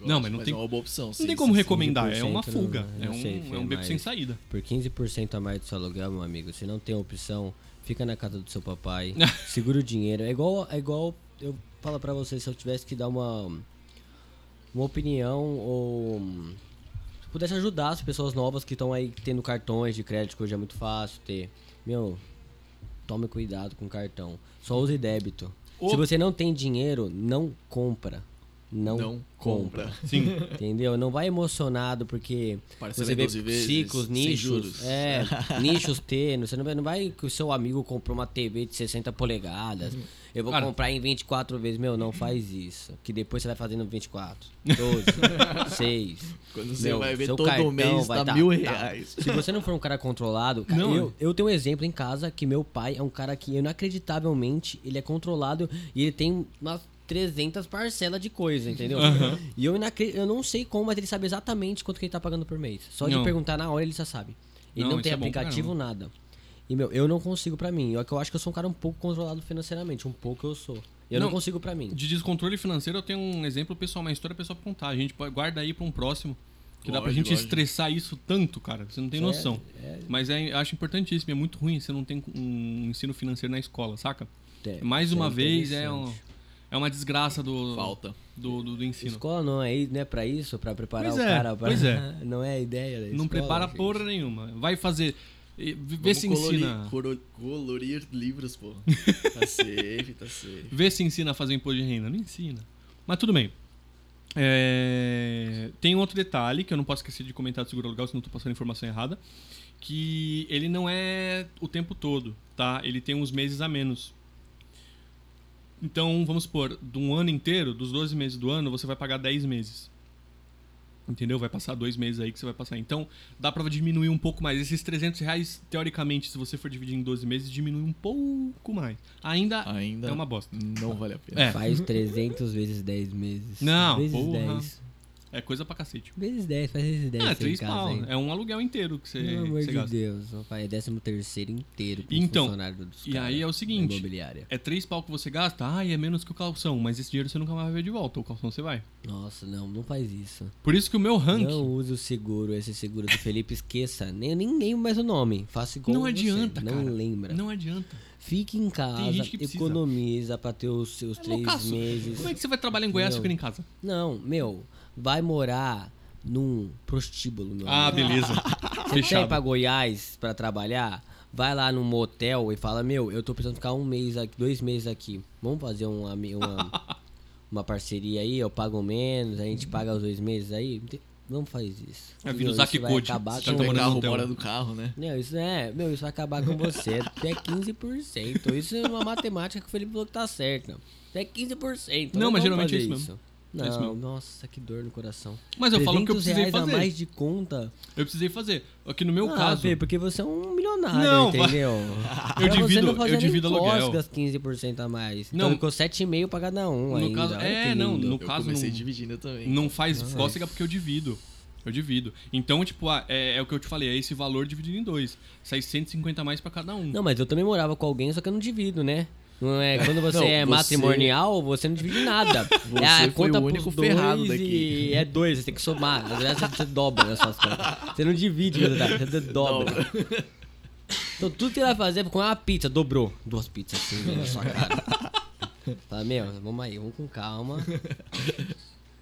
Não, mas não mas tem- é uma boa opção. Não tem como recomendar, é uma 15% fuga. não- É não um, sei, é um beco mas- sem saída. Por 15% a mais do seu aluguel, meu amigo, se não tem opção, fica na casa do seu papai, segura o dinheiro. É igual, é igual eu falo pra você, se eu tivesse que dar uma, uma opinião ou se pudesse ajudar as pessoas novas que estão aí tendo cartões de crédito, que hoje é muito fácil ter. Meu, tome cuidado com cartão. Só use débito. Ô. Se você não tem dinheiro, não compra. Não, Não compra. compra. Sim. Entendeu? Não vai emocionado porque Parcela você vê 12 vezes, ciclos, nichos. juros. É, nichos tênis. Você não vai, não vai que o seu amigo comprou uma TV de 60 polegadas. Eu vou Cara. comprar em 24 vezes. Meu, não faz isso. Que depois você vai fazendo 24, 12, 6. Quando você Meu, vai ver seu todo mês vai tá tá- mil tá. reais. Se você não for um cara controlado, cara, Não, eu, eu tenho um exemplo em casa que meu pai é um cara que inacreditavelmente ele é controlado e ele tem umas 300 parcelas de coisa, entendeu? E eu, eu não sei como, mas ele sabe exatamente quanto que ele tá pagando por mês. Só de Não. perguntar na hora ele já sabe. Ele Não, não, tem é aplicativo, nada. E, meu, eu não consigo pra mim. Eu, eu acho que eu sou um cara um pouco controlado financeiramente. Um pouco eu sou. Eu não, Não. consigo pra mim. De descontrole financeiro, eu tenho um exemplo pessoal, uma história pessoal pra contar. A gente pode- guarda aí pra um próximo. Que dá pra Lógico, gente lógico. estressar isso tanto, cara. Você não tem noção. É, Mas é, eu acho importantíssimo, é muito ruim você não tem um ensino financeiro na escola, saca? é, Mais é uma vez é, um. É uma desgraça do, Falta. do, do, do ensino. Escola não é, não é pra isso, pra preparar Pois o é, cara pra... pois é. Não é a ideia da não escola, prepara gente. porra nenhuma. Vai fazer. Vê Vamos se colorir, ensina. coro- colorir livros, pô. Tá safe, tá safe. Vê se ensina a fazer imposto de renda. Não ensina. Mas tudo bem. É, Tem um outro detalhe que eu não posso esquecer de comentar do seguro aluguel, senão eu tô passando informação errada. Que ele não é o tempo todo, tá? Ele tem uns meses a menos. Então, vamos supor, de um ano inteiro, dos 12 meses do ano, você vai pagar 10 meses. Entendeu? Vai passar dois meses aí que você vai passar. Então, dá pra diminuir um pouco mais. Esses 300 reais, teoricamente, se você for dividir em 12 meses, diminui um pouco mais. Ainda, Ainda é uma bosta. não vale a pena. É. Faz 300 vezes 10 meses. Não, vezes porra. 10. É coisa pra cacete. Vezes 10, faz vezes 10. Ah, é aí 3 casa, pau. hein? É um aluguel inteiro que você, Pelo amor de gasta. Deus, não faz 13 terceiro inteiro Então, funcionário dos e aí é o seguinte, imobiliária. É 3 pau que você gasta, ai, é menos que o calção, mas esse dinheiro você nunca mais vai ver de volta. O calção você vai. Nossa, não, não faz isso. Por isso que o meu ranking. Não use o seguro, esse seguro do Felipe, esqueça. Nem, nem lembro mais o nome. Faça igual Não você, adianta, não cara. lembra. Não adianta. Fique em casa, gente que precisa. economiza pra ter os seus É três loucaço. meses. Como é que você vai trabalhar em Goiás Não. ficando em casa? Não, meu, vai morar num prostíbulo, meu Ah, amigo. beleza. Você quer ir pra Goiás pra trabalhar? Vai lá num motel e fala, meu, eu tô precisando ficar um mês aqui, dois meses aqui. Vamos fazer um, ami- uma, uma parceria aí, eu pago menos, a gente paga os dois meses aí. Não faz isso. É, vira o Meu, Zack isso vai Code. acabar Você tá com- Tem carro, bora do carro, né? Não, isso é, meu, isso vai acabar com você até 15%. Isso é uma matemática que o Felipe falou que tá certa. Até 15%. Não, mas vamos geralmente é fazer isso mesmo. Não, É nossa, que dor no coração. Mas eu falo que eu 300 precisei reais a fazer. mais de conta. Eu precisei fazer. Aqui no meu ah, caso. Fê, porque você é um milionário, Não, entendeu? Eu você divido- não eu divido aluguel. cócegas 15% a mais. Não. Então ficou 7,5 pra cada um No ainda. caso- Olha é, não, no eu caso comecei não- dividindo também. Não faz Nossa. cócega porque eu divido. Eu divido. Então, tipo, ah, é, é o que eu te falei, é esse valor dividido em dois. Sai 150 a mais pra cada um. Não, mas eu também morava com alguém, só que eu não divido, né? Não é, quando você Não, é você- matrimonial, você não divide nada. Você é a conta o único dois ferrado daqui. é dois, você tem que somar. Na verdade, você- você dobra suas contas. Você não divide, na verdade, você dobra. Então tudo que ele vai fazer é comer uma pizza, dobrou. Duas pizzas assim na sua cara. Fala, meu, vamos aí, vamos com calma.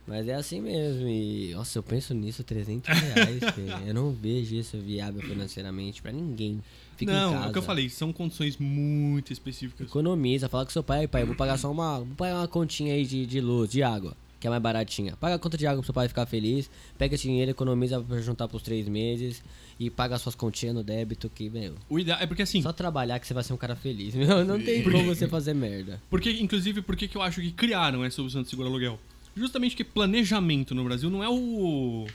Mas é assim mesmo. E, nossa, eu penso nisso, 300 reais, filho. Eu não vejo isso viável financeiramente pra ninguém. Fica em não, casa. é o que eu falei, são condições muito específicas. Economiza, fala com seu pai, pai, eu vou pagar só uma. Vou pagar uma continha aí de, de luz, de água, que é mais baratinha. Paga a conta de água pro seu pai ficar feliz. Pega esse dinheiro, economiza pra juntar pros três meses e paga suas continhas no débito que, meu. O ideal é porque assim, Só trabalhar que você vai ser um cara feliz. Meu, não tem como você fazer merda. porque inclusive por que eu acho que criaram essa opção de seguro aluguel? Justamente que planejamento no Brasil não é o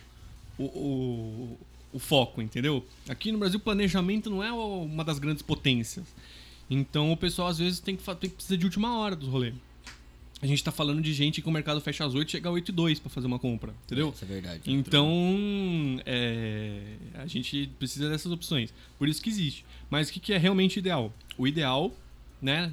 o, o, o foco, entendeu? Aqui no Brasil planejamento não é uma das grandes potências. Então o pessoal às vezes tem que, tem que precisar de última hora dos rolês. A gente tá falando de gente que o mercado fecha às 8 e chega às 8 e 2 pra fazer uma compra, entendeu? Isso é verdade. Então, é, a gente precisa dessas opções. Por isso que existe. Mas o que, que é realmente ideal? O ideal, né?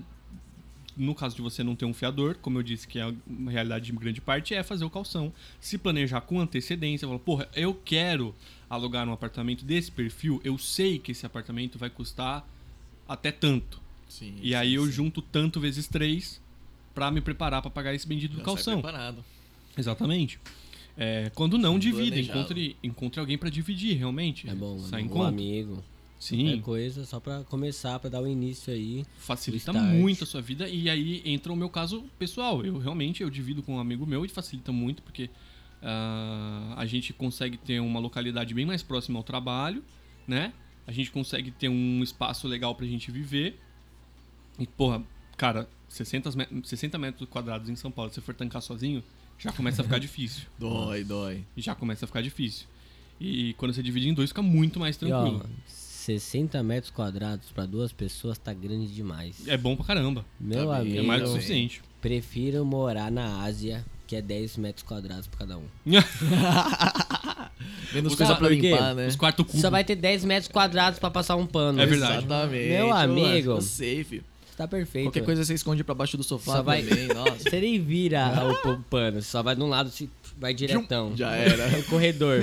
No caso de você não ter um fiador, como eu disse que é uma realidade de grande parte, é fazer o calção. Se planejar com antecedência, falar, porra, eu quero alugar um apartamento desse perfil, eu sei que esse apartamento vai custar até tanto. Sim, E sim, aí eu sim. junto tanto vezes três pra me preparar pra pagar esse bendito do calção. preparado. Exatamente. É, quando não, divida. Encontre, encontre alguém pra dividir, realmente. É bom, Sai em um amigo. Sim, coisa, só pra começar, pra dar o início aí. facilita muito a sua vida. E aí entra o meu caso pessoal. Eu realmente eu divido com um amigo meu e facilita muito, porque ah, a gente consegue ter uma localidade bem mais próxima ao trabalho, né? A gente consegue ter um espaço legal pra gente viver. E, porra, cara, 60, me- 60 metros quadrados em São Paulo, se você for tancar sozinho, já começa a ficar difícil. Dói, dói. já começa a ficar difícil. E quando você divide em dois, fica muito mais E, ó, tranquilo. 60 metros quadrados pra duas pessoas tá grande demais. É bom pra caramba. Meu Tá amigo, É mais do que suficiente. prefiro morar na Ásia, que é 10 metros quadrados pra cada um. Menos Os coisa pra limpar, né? Os quartos Só cubos. vai ter 10 metros quadrados pra passar um pano. É verdade. Exatamente. Meu amigo. ficou safe. tá perfeito. Qualquer coisa você esconde pra baixo do sofá Só vai- também, nossa. Você nem vira o, pano, você só vai de um lado e vai diretão. Já era. É o corredor.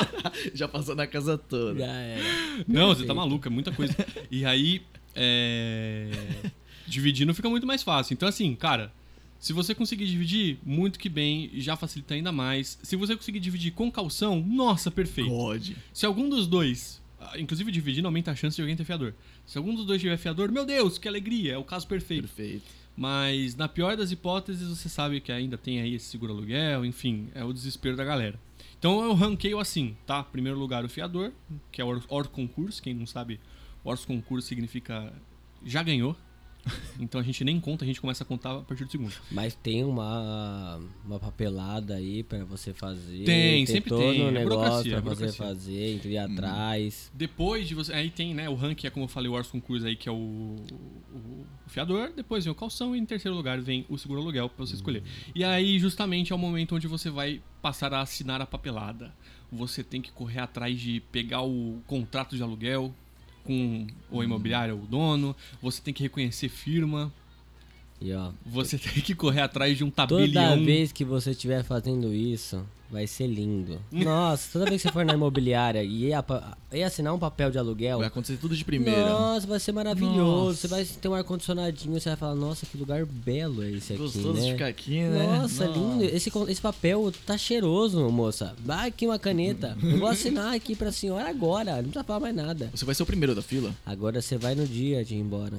Já passou na casa toda. Já era. Não, você tá maluco, é muita coisa. E aí, é... dividindo fica muito mais fácil. Então, assim, cara, se você conseguir dividir, muito que bem, já facilita ainda mais. Se você conseguir dividir com calção, nossa, perfeito. God. Se algum dos dois, inclusive dividindo, aumenta a chance de alguém ter fiador. Se algum dos dois tiver fiador, meu Deus, que alegria, é o caso perfeito. Perfeito. Mas na pior das hipóteses, você sabe que ainda tem aí esse seguro aluguel, enfim, é o desespero da galera. Então eu ranqueio assim, tá? Primeiro lugar o fiador, que é o Or Concurso, quem não sabe, Ors Concurso significa já ganhou. Então a gente nem conta, a gente começa a contar a partir do segundo. Mas tem uma, uma papelada aí pra você fazer. Tem, sempre todo tem, um é negócio pra é você fazer, entre ir atrás. Depois de você. Aí tem, né? O ranking é como eu falei, o Ors Concurso aí, que é o, o, fiador. Depois vem o calção e em terceiro lugar vem o seguro aluguel pra você escolher. E aí, justamente, é o momento onde você vai passar a assinar a papelada. Você tem que correr atrás de pegar o contrato de aluguel com o imobiliário, o dono. Você tem que reconhecer firma. E ó, Você tem que correr atrás de um toda tabelião. vez que você estiver fazendo isso, vai ser lindo. Nossa, toda vez que você for na imobiliária e apa- ir assinar um papel de aluguel. Vai acontecer tudo de primeira. Nossa, vai ser maravilhoso. Nossa. Você vai ter um ar-condicionadinho, você vai falar, nossa, que lugar belo é esse aqui, Gostoso né? de ficar aqui, né? Nossa, lindo. Esse, esse papel tá cheiroso, moça. Vai aqui uma caneta. Eu vou assinar aqui pra senhora agora. Não precisa falar mais nada. Você vai ser o primeiro da fila? Agora você vai no dia de ir embora.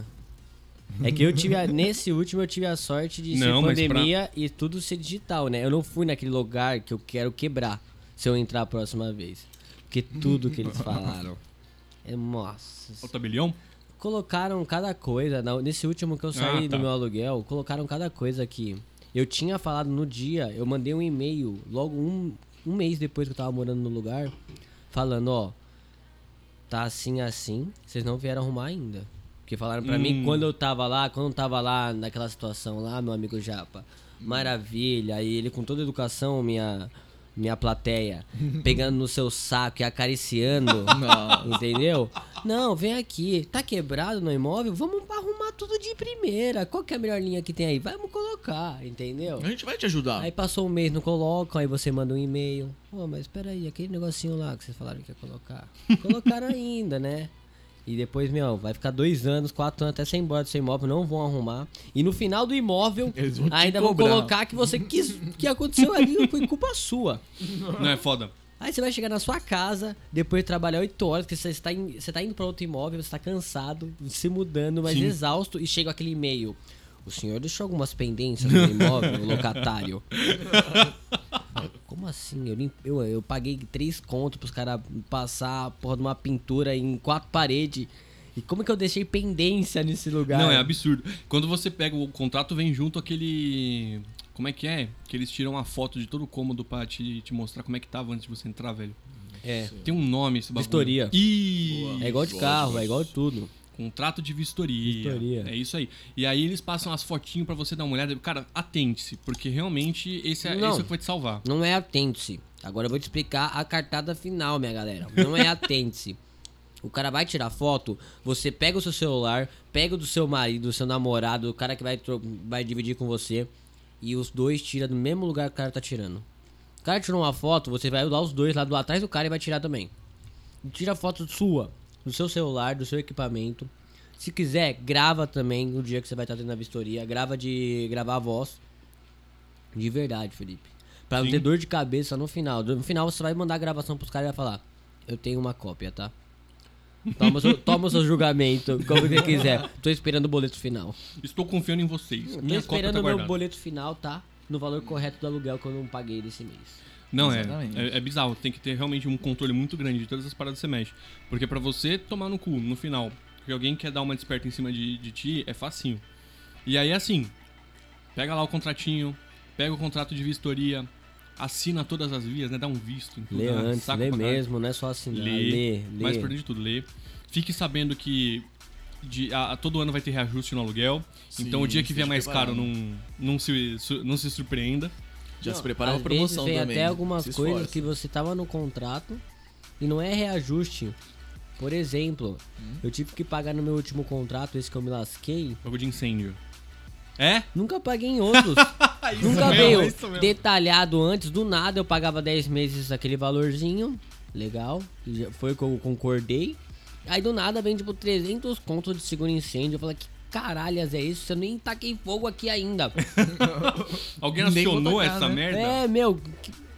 É que eu tive a- nesse último eu tive a sorte de Não, ser mas pra- pandemia e tudo ser digital, né? Eu não fui naquele lugar que eu quero quebrar se eu entrar a próxima vez. Porque tudo que eles falaram. É, nossa. O tabelião? Colocaram cada coisa. Nesse último que eu saí Ah, tá. do meu aluguel, colocaram cada coisa aqui. Eu tinha falado no dia, eu mandei um e-mail logo um, um mês depois que eu tava morando no lugar, falando, ó, tá assim assim, vocês não vieram arrumar ainda. Porque falaram pra mim Hum. quando eu tava lá, quando eu tava lá naquela situação lá, meu amigo Japa, maravilha, e ele com toda a educação, minha minha plateia, pegando no seu saco e acariciando, entendeu? Não, vem aqui, tá quebrado no imóvel, vamos arrumar tudo de primeira. Qual que é a melhor linha que tem aí? Vamos colocar, entendeu? A gente vai te ajudar. Aí passou um mês, não colocam, aí você manda um e-mail. Pô, mas espera aí, aquele negocinho lá que vocês falaram que ia colocar. Colocaram ainda, né? E depois, meu, vai ficar dois anos, quatro anos até você ir embora do seu imóvel, não vão arrumar. E no final do imóvel, vão ainda vão colocar que você quis. que aconteceu ali foi culpa sua. Não é foda? Aí você vai chegar na sua casa, depois de trabalhar 8 horas, porque você está, in- você está indo para outro imóvel, você está cansado, se mudando, mas Sim. exausto, e chega aquele e-mail. O senhor deixou algumas pendências no imóvel, locatário. Como assim? Eu, eu, eu paguei três contos pros caras passar porra de uma pintura em quatro paredes. E como que eu deixei pendência nesse lugar? Não, é absurdo. Quando você pega o contrato, vem junto aquele. Como é que é? Que eles tiram a foto de todo o cômodo pra te, te mostrar como é que tava antes de você entrar, velho. É. Tem um nome esse bagulho. Vistoria. Ih, É igual de carro, é igual de tudo. Contrato de vistoria. Vistoria. É isso aí. E aí eles passam as fotinhos pra você dar uma olhada. Cara, atente-se, porque realmente esse é, Não. esse é o que vai te salvar. Não é atente-se. Agora eu vou te explicar a cartada final, minha galera. Não é atente-se. O cara vai tirar foto, você pega o seu celular, pega o do seu marido, do seu namorado, o cara que vai, vai dividir com você, e os dois tiram do mesmo lugar que o cara tá tirando. O cara tirou uma foto, você vai usar os dois lá do atrás do cara e vai tirar também. Tira foto sua, do seu celular, do seu equipamento. Se quiser, grava também no dia que você vai estar tendo a vistoria. Grava de gravar a voz. De verdade, Felipe. Pra não ter dor de cabeça no final. No final você vai mandar a gravação pros caras e vai falar: Eu tenho uma cópia, tá? Toma o seu, toma o seu julgamento, como você quiser. Tô esperando o boleto final. Estou confiando em vocês. Tô Minha cópia esperando tá o meu boleto final, tá? No valor correto do aluguel que eu não paguei desse mês. Não, é, é. É bizarro. Tem que ter realmente um controle muito grande de todas as paradas que você mexe. Porque pra você tomar no cu, no final, que alguém quer dar uma desperta em cima de, de ti, é facinho. E aí, assim, pega lá o contratinho, pega o contrato de vistoria, assina todas as vias, né? Dá um visto tudo. Lê né? antes, Saco lê mesmo, não é só assinar. Lê, Lê, lê. mais importante de tudo, lê. Fique sabendo que de, a, a todo ano vai ter reajuste no aluguel. Sim, então o dia que vier mais caro, não, não, se, su- não se surpreenda. Já Não, se prepara às uma promoção vezes vem também. até algumas Se coisas esforça. que você tava no contrato e não é reajuste. Por exemplo, Hum? eu tive que pagar no meu último contrato, esse que eu me lasquei, Jogo de incêndio. É? nunca paguei em outros. Nunca mesmo, veio detalhado antes, do nada eu pagava 10 meses aquele valorzinho, legal, foi o que eu concordei. Aí do nada vem tipo 300 contos de seguro incêndio, eu falei, que caralhas é isso? Eu nem taquei fogo aqui ainda. Alguém acionou essa né? merda? é, meu,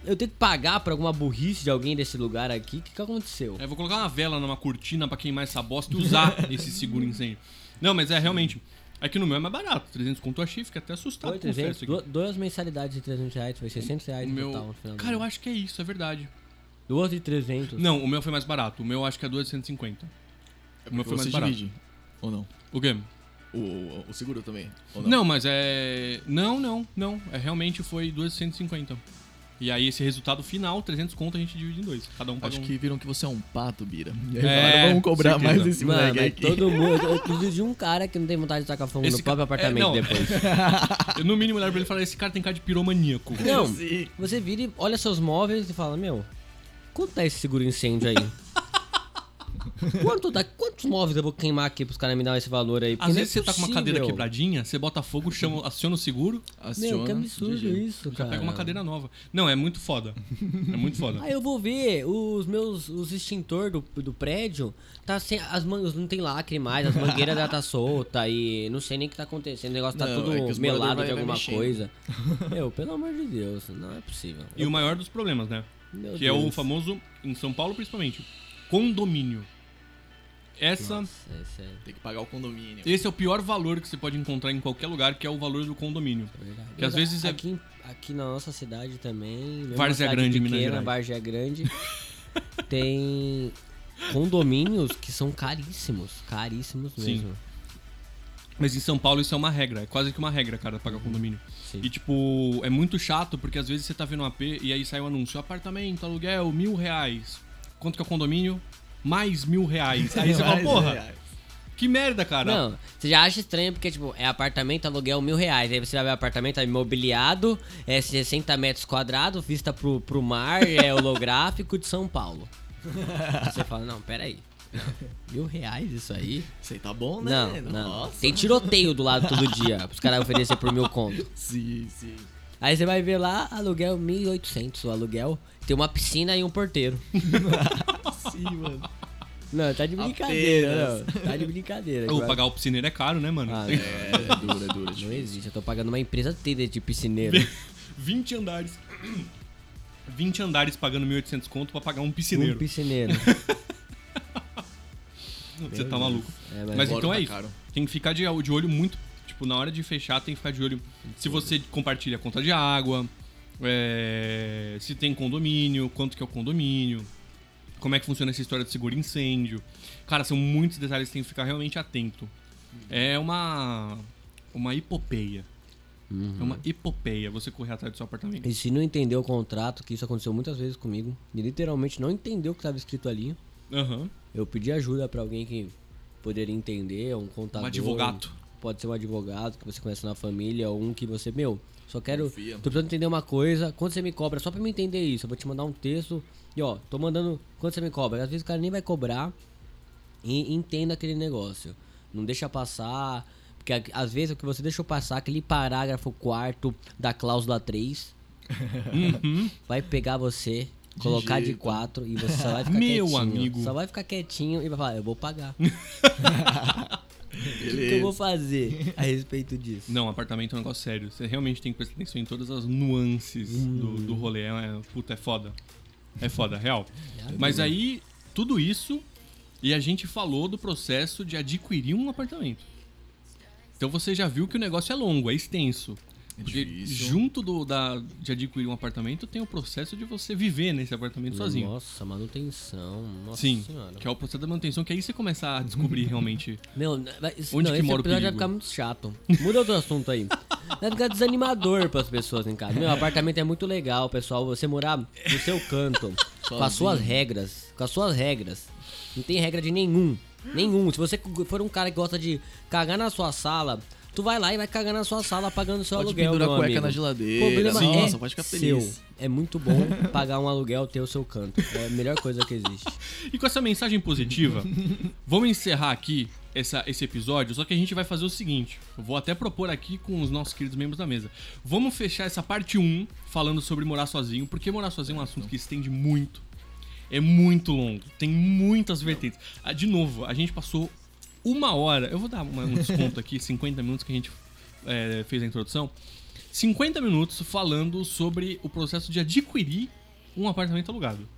eu tenho que pagar pra alguma burrice de alguém desse lugar aqui, o que, que aconteceu? É, vou colocar uma vela numa cortina pra queimar essa bosta e usar esse seguro incêndio. Não, mas é realmente. É que no meu é mais barato. 300 conto eu achei, fiquei até assustado Foi com o 300, confesso aqui. du- duas mensalidades de 300 reais, foi 600 reais O no meu... total no final Cara, eu acho que é isso, é verdade. Duas de 300. Não, o meu foi mais barato. O meu eu acho que é 250. O meu foi mais barato. divide, ou não? O quê? O, o, o seguro também, ou Não? mas é. Não, não, não. É realmente foi 250. E aí esse resultado final, 300 conto, a gente divide em dois. Cada um paga Acho um. que viram que você é um pato, Bira. E aí É, falaram, vamos cobrar certeza. mais esse Mano, moleque mas aqui. todo mundo. Eu preciso de um cara que não tem vontade de tacar fogo Esse no próprio ca- é, apartamento não. depois. Eu, no mínimo olhar pra ele e falar: esse cara tem cara de piromaníaco. Não, Sim. você vira e olha seus móveis e fala, meu, quanto tá esse seguro incêndio aí? Quanto dá, quantos móveis eu vou queimar aqui pros caras me dar esse valor aí? Porque Às não é vezes você tá com uma cadeira possível. quebradinha, você bota fogo, chama, aciona o seguro, Aciona, Meu, que absurdo GG. isso, já cara. pega uma cadeira nova. Não, é muito foda. É muito foda. Aí eu vou ver os meus os extintor do, do prédio, tá sem as mangas não tem lacre mais, as mangueiras já tá solta e não sei nem o que tá acontecendo, o negócio tá Não, tudo é que os moradores melado vai- de vai alguma mexendo. coisa. Meu, pelo amor de Deus, não é possível. E o maior dos problemas, né? Meu que é o Deus. famoso, em São Paulo principalmente, condomínio. Essa, Nossa, esse é Tem que pagar o condomínio. esse é o pior valor que você pode encontrar em qualquer lugar, que é o valor do condomínio. verdade. Que às vezes é- aqui, aqui na nossa cidade também, Várzea Grande, Minas pequena, Gerais. Várzea Grande, tem condomínios que são caríssimos, caríssimos Sim. mesmo. Mas em São Paulo isso é uma regra, é quase que uma regra, cara, pagar condomínio. Sim. E tipo, é muito chato porque às vezes você tá vendo um AP e aí sai o anúncio: apartamento, aluguel, mil reais. Quanto que é o condomínio? Mais mil reais. Aí você fala, Mais porra, reais. que merda, cara. Não, você já acha estranho porque, tipo, é apartamento, aluguel mil reais. Aí você vai ver apartamento é imobiliado, é 60 metros quadrados, vista pro, pro mar, é holográfico de São Paulo. Você fala, não, peraí. Mil reais isso aí? Isso aí tá bom, né? Não, não. Nossa. Tem tiroteio do lado todo dia, pros caras oferecer por mil conto. Sim, sim. Aí você vai ver lá, aluguel 1.800 o aluguel. Tem uma piscina e um porteiro. Sim, mano. Não, tá de brincadeira, não. Tá de brincadeira. Ou pagar o piscineiro é caro, né, mano? Ah, É, é duro, é duro. é Não existe, eu tô pagando uma empresa inteira de piscineiro. 20 andares. 20 andares pagando 1.800 conto pra pagar um Um piscineiro. piscineiro. Você tá maluco. É, mas, Mas então tá é isso. caro. Tem que ficar de, de olho muito. Tipo, na hora de fechar, tem que ficar de olho. Se você compartilha a conta de água, é, se tem condomínio, quanto que é o condomínio, como é que funciona essa história de seguro incêndio. Cara, são muitos detalhes que tem que ficar realmente atento. É uma. Uma hipopeia. É uma hipopeia você correr atrás do seu apartamento. E se não entender o contrato, que isso aconteceu muitas vezes comigo, e literalmente não entendeu o que estava escrito ali, Aham. eu pedi ajuda pra alguém que poderia entender, um contador. Um advogado. Pode ser um advogado que você conhece na família, ou um que você, meu, só quero. Confia. Tô precisando entender uma coisa. Quanto você me cobra? Só pra me entender isso. Eu vou te mandar um texto. E ó, tô mandando. Quanto você me cobra? Às vezes o cara nem vai cobrar. E entenda aquele negócio. Não deixa passar. Porque às vezes o que você deixou passar, aquele parágrafo quarto da cláusula 3, Uhum. vai pegar você, colocar de jeito. 4 e você só vai ficar Meu quietinho. amigo. Só vai ficar quietinho e vai falar, eu vou pagar. O que eu vou fazer a respeito disso? Não, apartamento é um negócio sério. Você realmente tem que prestar atenção em todas as nuances do, do rolê. É, é- puta, é foda. É foda, real. Mas aí, tudo isso, e a gente falou do processo de adquirir um apartamento. Então você já viu que o negócio é longo, é extenso. É Porque difícil. junto do, da, de adquirir um apartamento tem o processo de você viver nesse apartamento sozinho. Nossa, manutenção. Nossa Sim, senhora. que é o processo da manutenção, que aí você começa a descobrir realmente. Meu, isso- Onde não, que mora o vai ficar muito chato. Muda outro assunto aí. Vai ficar desanimador pras pessoas em casa. Meu, apartamento é muito legal, pessoal. Você morar no seu canto, com as suas regras. Com as suas regras. Não tem regra de nenhum. Nenhum. Se você for um cara que gosta de cagar na sua sala, tu vai lá e vai cagar na sua sala pagando seu Pode aluguel, pendurar meu cueca amigo. na geladeira. problema Nossa, é pode ficar seu. feliz. É muito bom pagar um aluguel ter o seu canto. É a melhor coisa que existe. E com essa mensagem positiva, vamos encerrar aqui essa, esse episódio, só que a gente vai fazer o seguinte. Eu vou até propor aqui com os nossos queridos membros da mesa. Vamos fechar essa parte 1 falando sobre morar sozinho, porque morar sozinho é um assunto que estende muito. É muito longo. Tem muitas vertentes. Ah, de novo, a gente passou uma hora. Eu vou dar um desconto aqui, 50 minutos que a gente é, fez a introdução. 50 minutos falando sobre o processo de adquirir um apartamento alugado.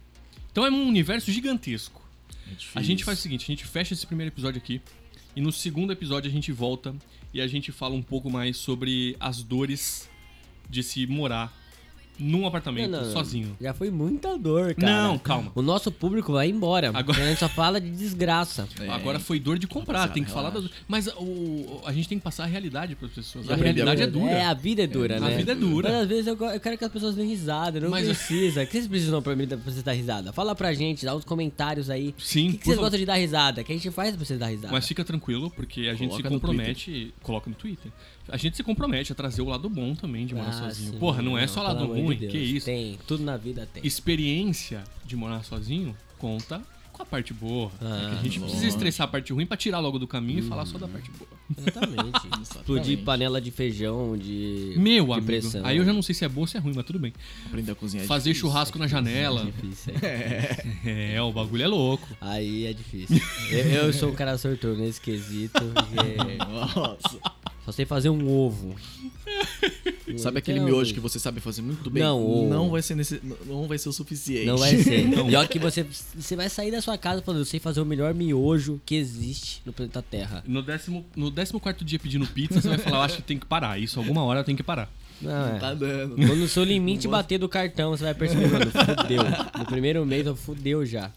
Então é um universo gigantesco. É. A gente faz o seguinte, a gente fecha esse primeiro episódio aqui e no segundo episódio a gente volta e a gente fala um pouco mais sobre as dores de se morar num apartamento Não, não, sozinho. Já foi muita dor, cara. Não, calma. O nosso público vai embora. Agora- A gente só fala de desgraça. É. Agora foi dor de comprar, tem que falar das... Mas o, a gente tem que passar a realidade para as pessoas. A a realidade é dura. É, a vida é dura, A né? vida é dura. Mas às vezes eu, eu quero que as pessoas deem risada, não Mas- precisa. O que vocês precisam pra mim pra vocês dar risada? Fala pra gente, dá uns comentários aí. Sim, O que, que vocês favor. gostam de dar risada? Que a gente faz pra vocês dar risada. Mas fica tranquilo, porque a gente Coloca se no compromete. Coloca no Twitter. A gente se compromete a trazer o lado bom também de morar Ah, sozinho. sim. Porra, não é só lado de ruim, Deus. que isso. Tem, tudo na vida tem. Experiência de morar sozinho conta com a parte boa. Ah, É que a gente bom. precisa estressar a parte ruim pra tirar logo do caminho e falar só da parte boa. Exatamente. Explodir panela de feijão, de. Meu de amigo, pressão. aí eu já não sei se é boa ou se é ruim, mas tudo bem. Aprender a cozinhar. é Fazer difícil. churrasco na janela. Difícil, é. É, o bagulho é louco. Aí é difícil. Eu, eu sou um cara sortudo nesse quesito. porque Nossa. Só sei fazer um ovo. Sabe aquele Então, miojo que você sabe fazer muito bem? Não, o- não vai ser nesse... não vai ser o suficiente. Não vai ser. E olha que você, você vai sair da sua casa falando, eu sei fazer o melhor miojo que existe no planeta Terra. No décimo, no décimo quarto dia pedindo pizza, você vai falar, eu acho que tem que parar. Isso alguma hora tem que parar. Não, é. Tá dando. Quando o seu limite bater do cartão, você vai perceber, mano, fudeu. No primeiro mês, eu fudeu já.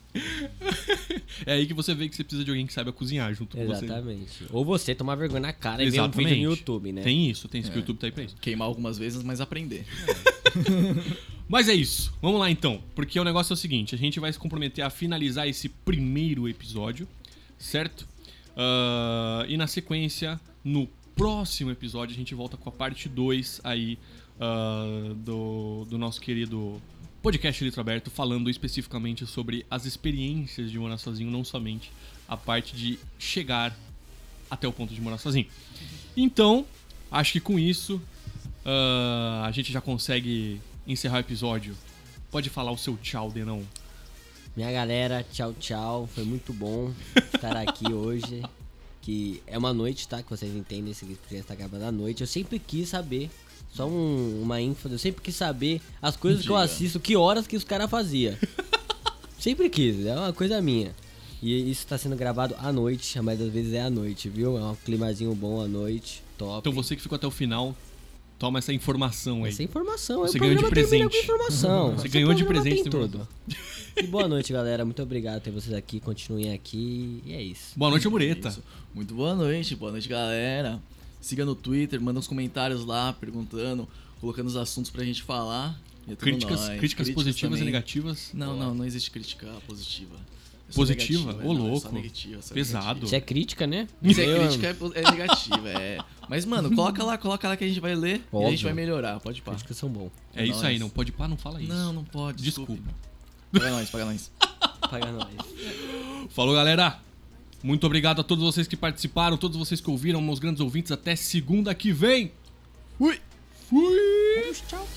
É aí que você vê que você precisa de alguém que saiba cozinhar junto com você. Exatamente. Ou você tomar vergonha na cara e ver um Exatamente. vídeo no YouTube, né? Tem isso, tem isso que o YouTube tá aí pra isso. Queimar algumas vezes, mas aprender. Mas é isso. Vamos lá então. Porque o negócio é o seguinte: a gente vai se comprometer a finalizar esse primeiro episódio, certo? Ah, e na sequência, no próximo episódio, a gente volta com a parte 2 aí ah, do, do nosso querido podcast Litro Aberto, falando especificamente sobre as experiências de morar sozinho, não somente a parte de chegar até o ponto de morar sozinho. Então, acho que com isso ah, a gente já consegue encerrar o episódio. Pode falar o seu tchau, Denão. Minha galera, tchau, tchau. Foi muito bom estar aqui hoje. Que é uma noite, tá? Que vocês entendem esse podcast está gravado à noite. Eu sempre quis saber, só um- uma ênfase, eu sempre quis saber as coisas que eu Diga. assisto, que horas que os caras faziam. sempre quis, é uma coisa minha. E isso tá sendo gravado à noite, a maioria das vezes é à noite, viu? É um climazinho bom à noite, top. Então você que ficou até o final, toma essa informação aí. Essa informação, Você o ganhou de presente. informação. Você Esse ganhou de programa presente tudo. E boa noite, galera. Muito obrigado por ter vocês aqui. Continuem aqui. E é isso. Boa noite, Mureta. Isso. Muito boa noite, boa noite, galera. Siga no Twitter, manda uns comentários lá, perguntando, colocando os assuntos pra gente falar. E é Críticas, nóis. críticas positivas e também. negativas. Não, não, não existe crítica positiva. É Positiva? Ô, é louco. negativa, Pesado. negativa. Isso é crítica, né? Se é crítica, é é negativa, é. Mas, mano, coloca lá, coloca lá que a gente vai ler e a Óbvio. gente vai melhorar, pode pá. Críticas são bom. É isso nóis. aí, não pode pá, não fala isso. Não, não pode. Desculpa. desculpe. Paga nós, paga nós. Paga nós. Falou, galera. Muito obrigado a todos vocês que participaram, todos vocês que ouviram, meus grandes ouvintes. Até segunda que vem. Fui. Fui. Tchau.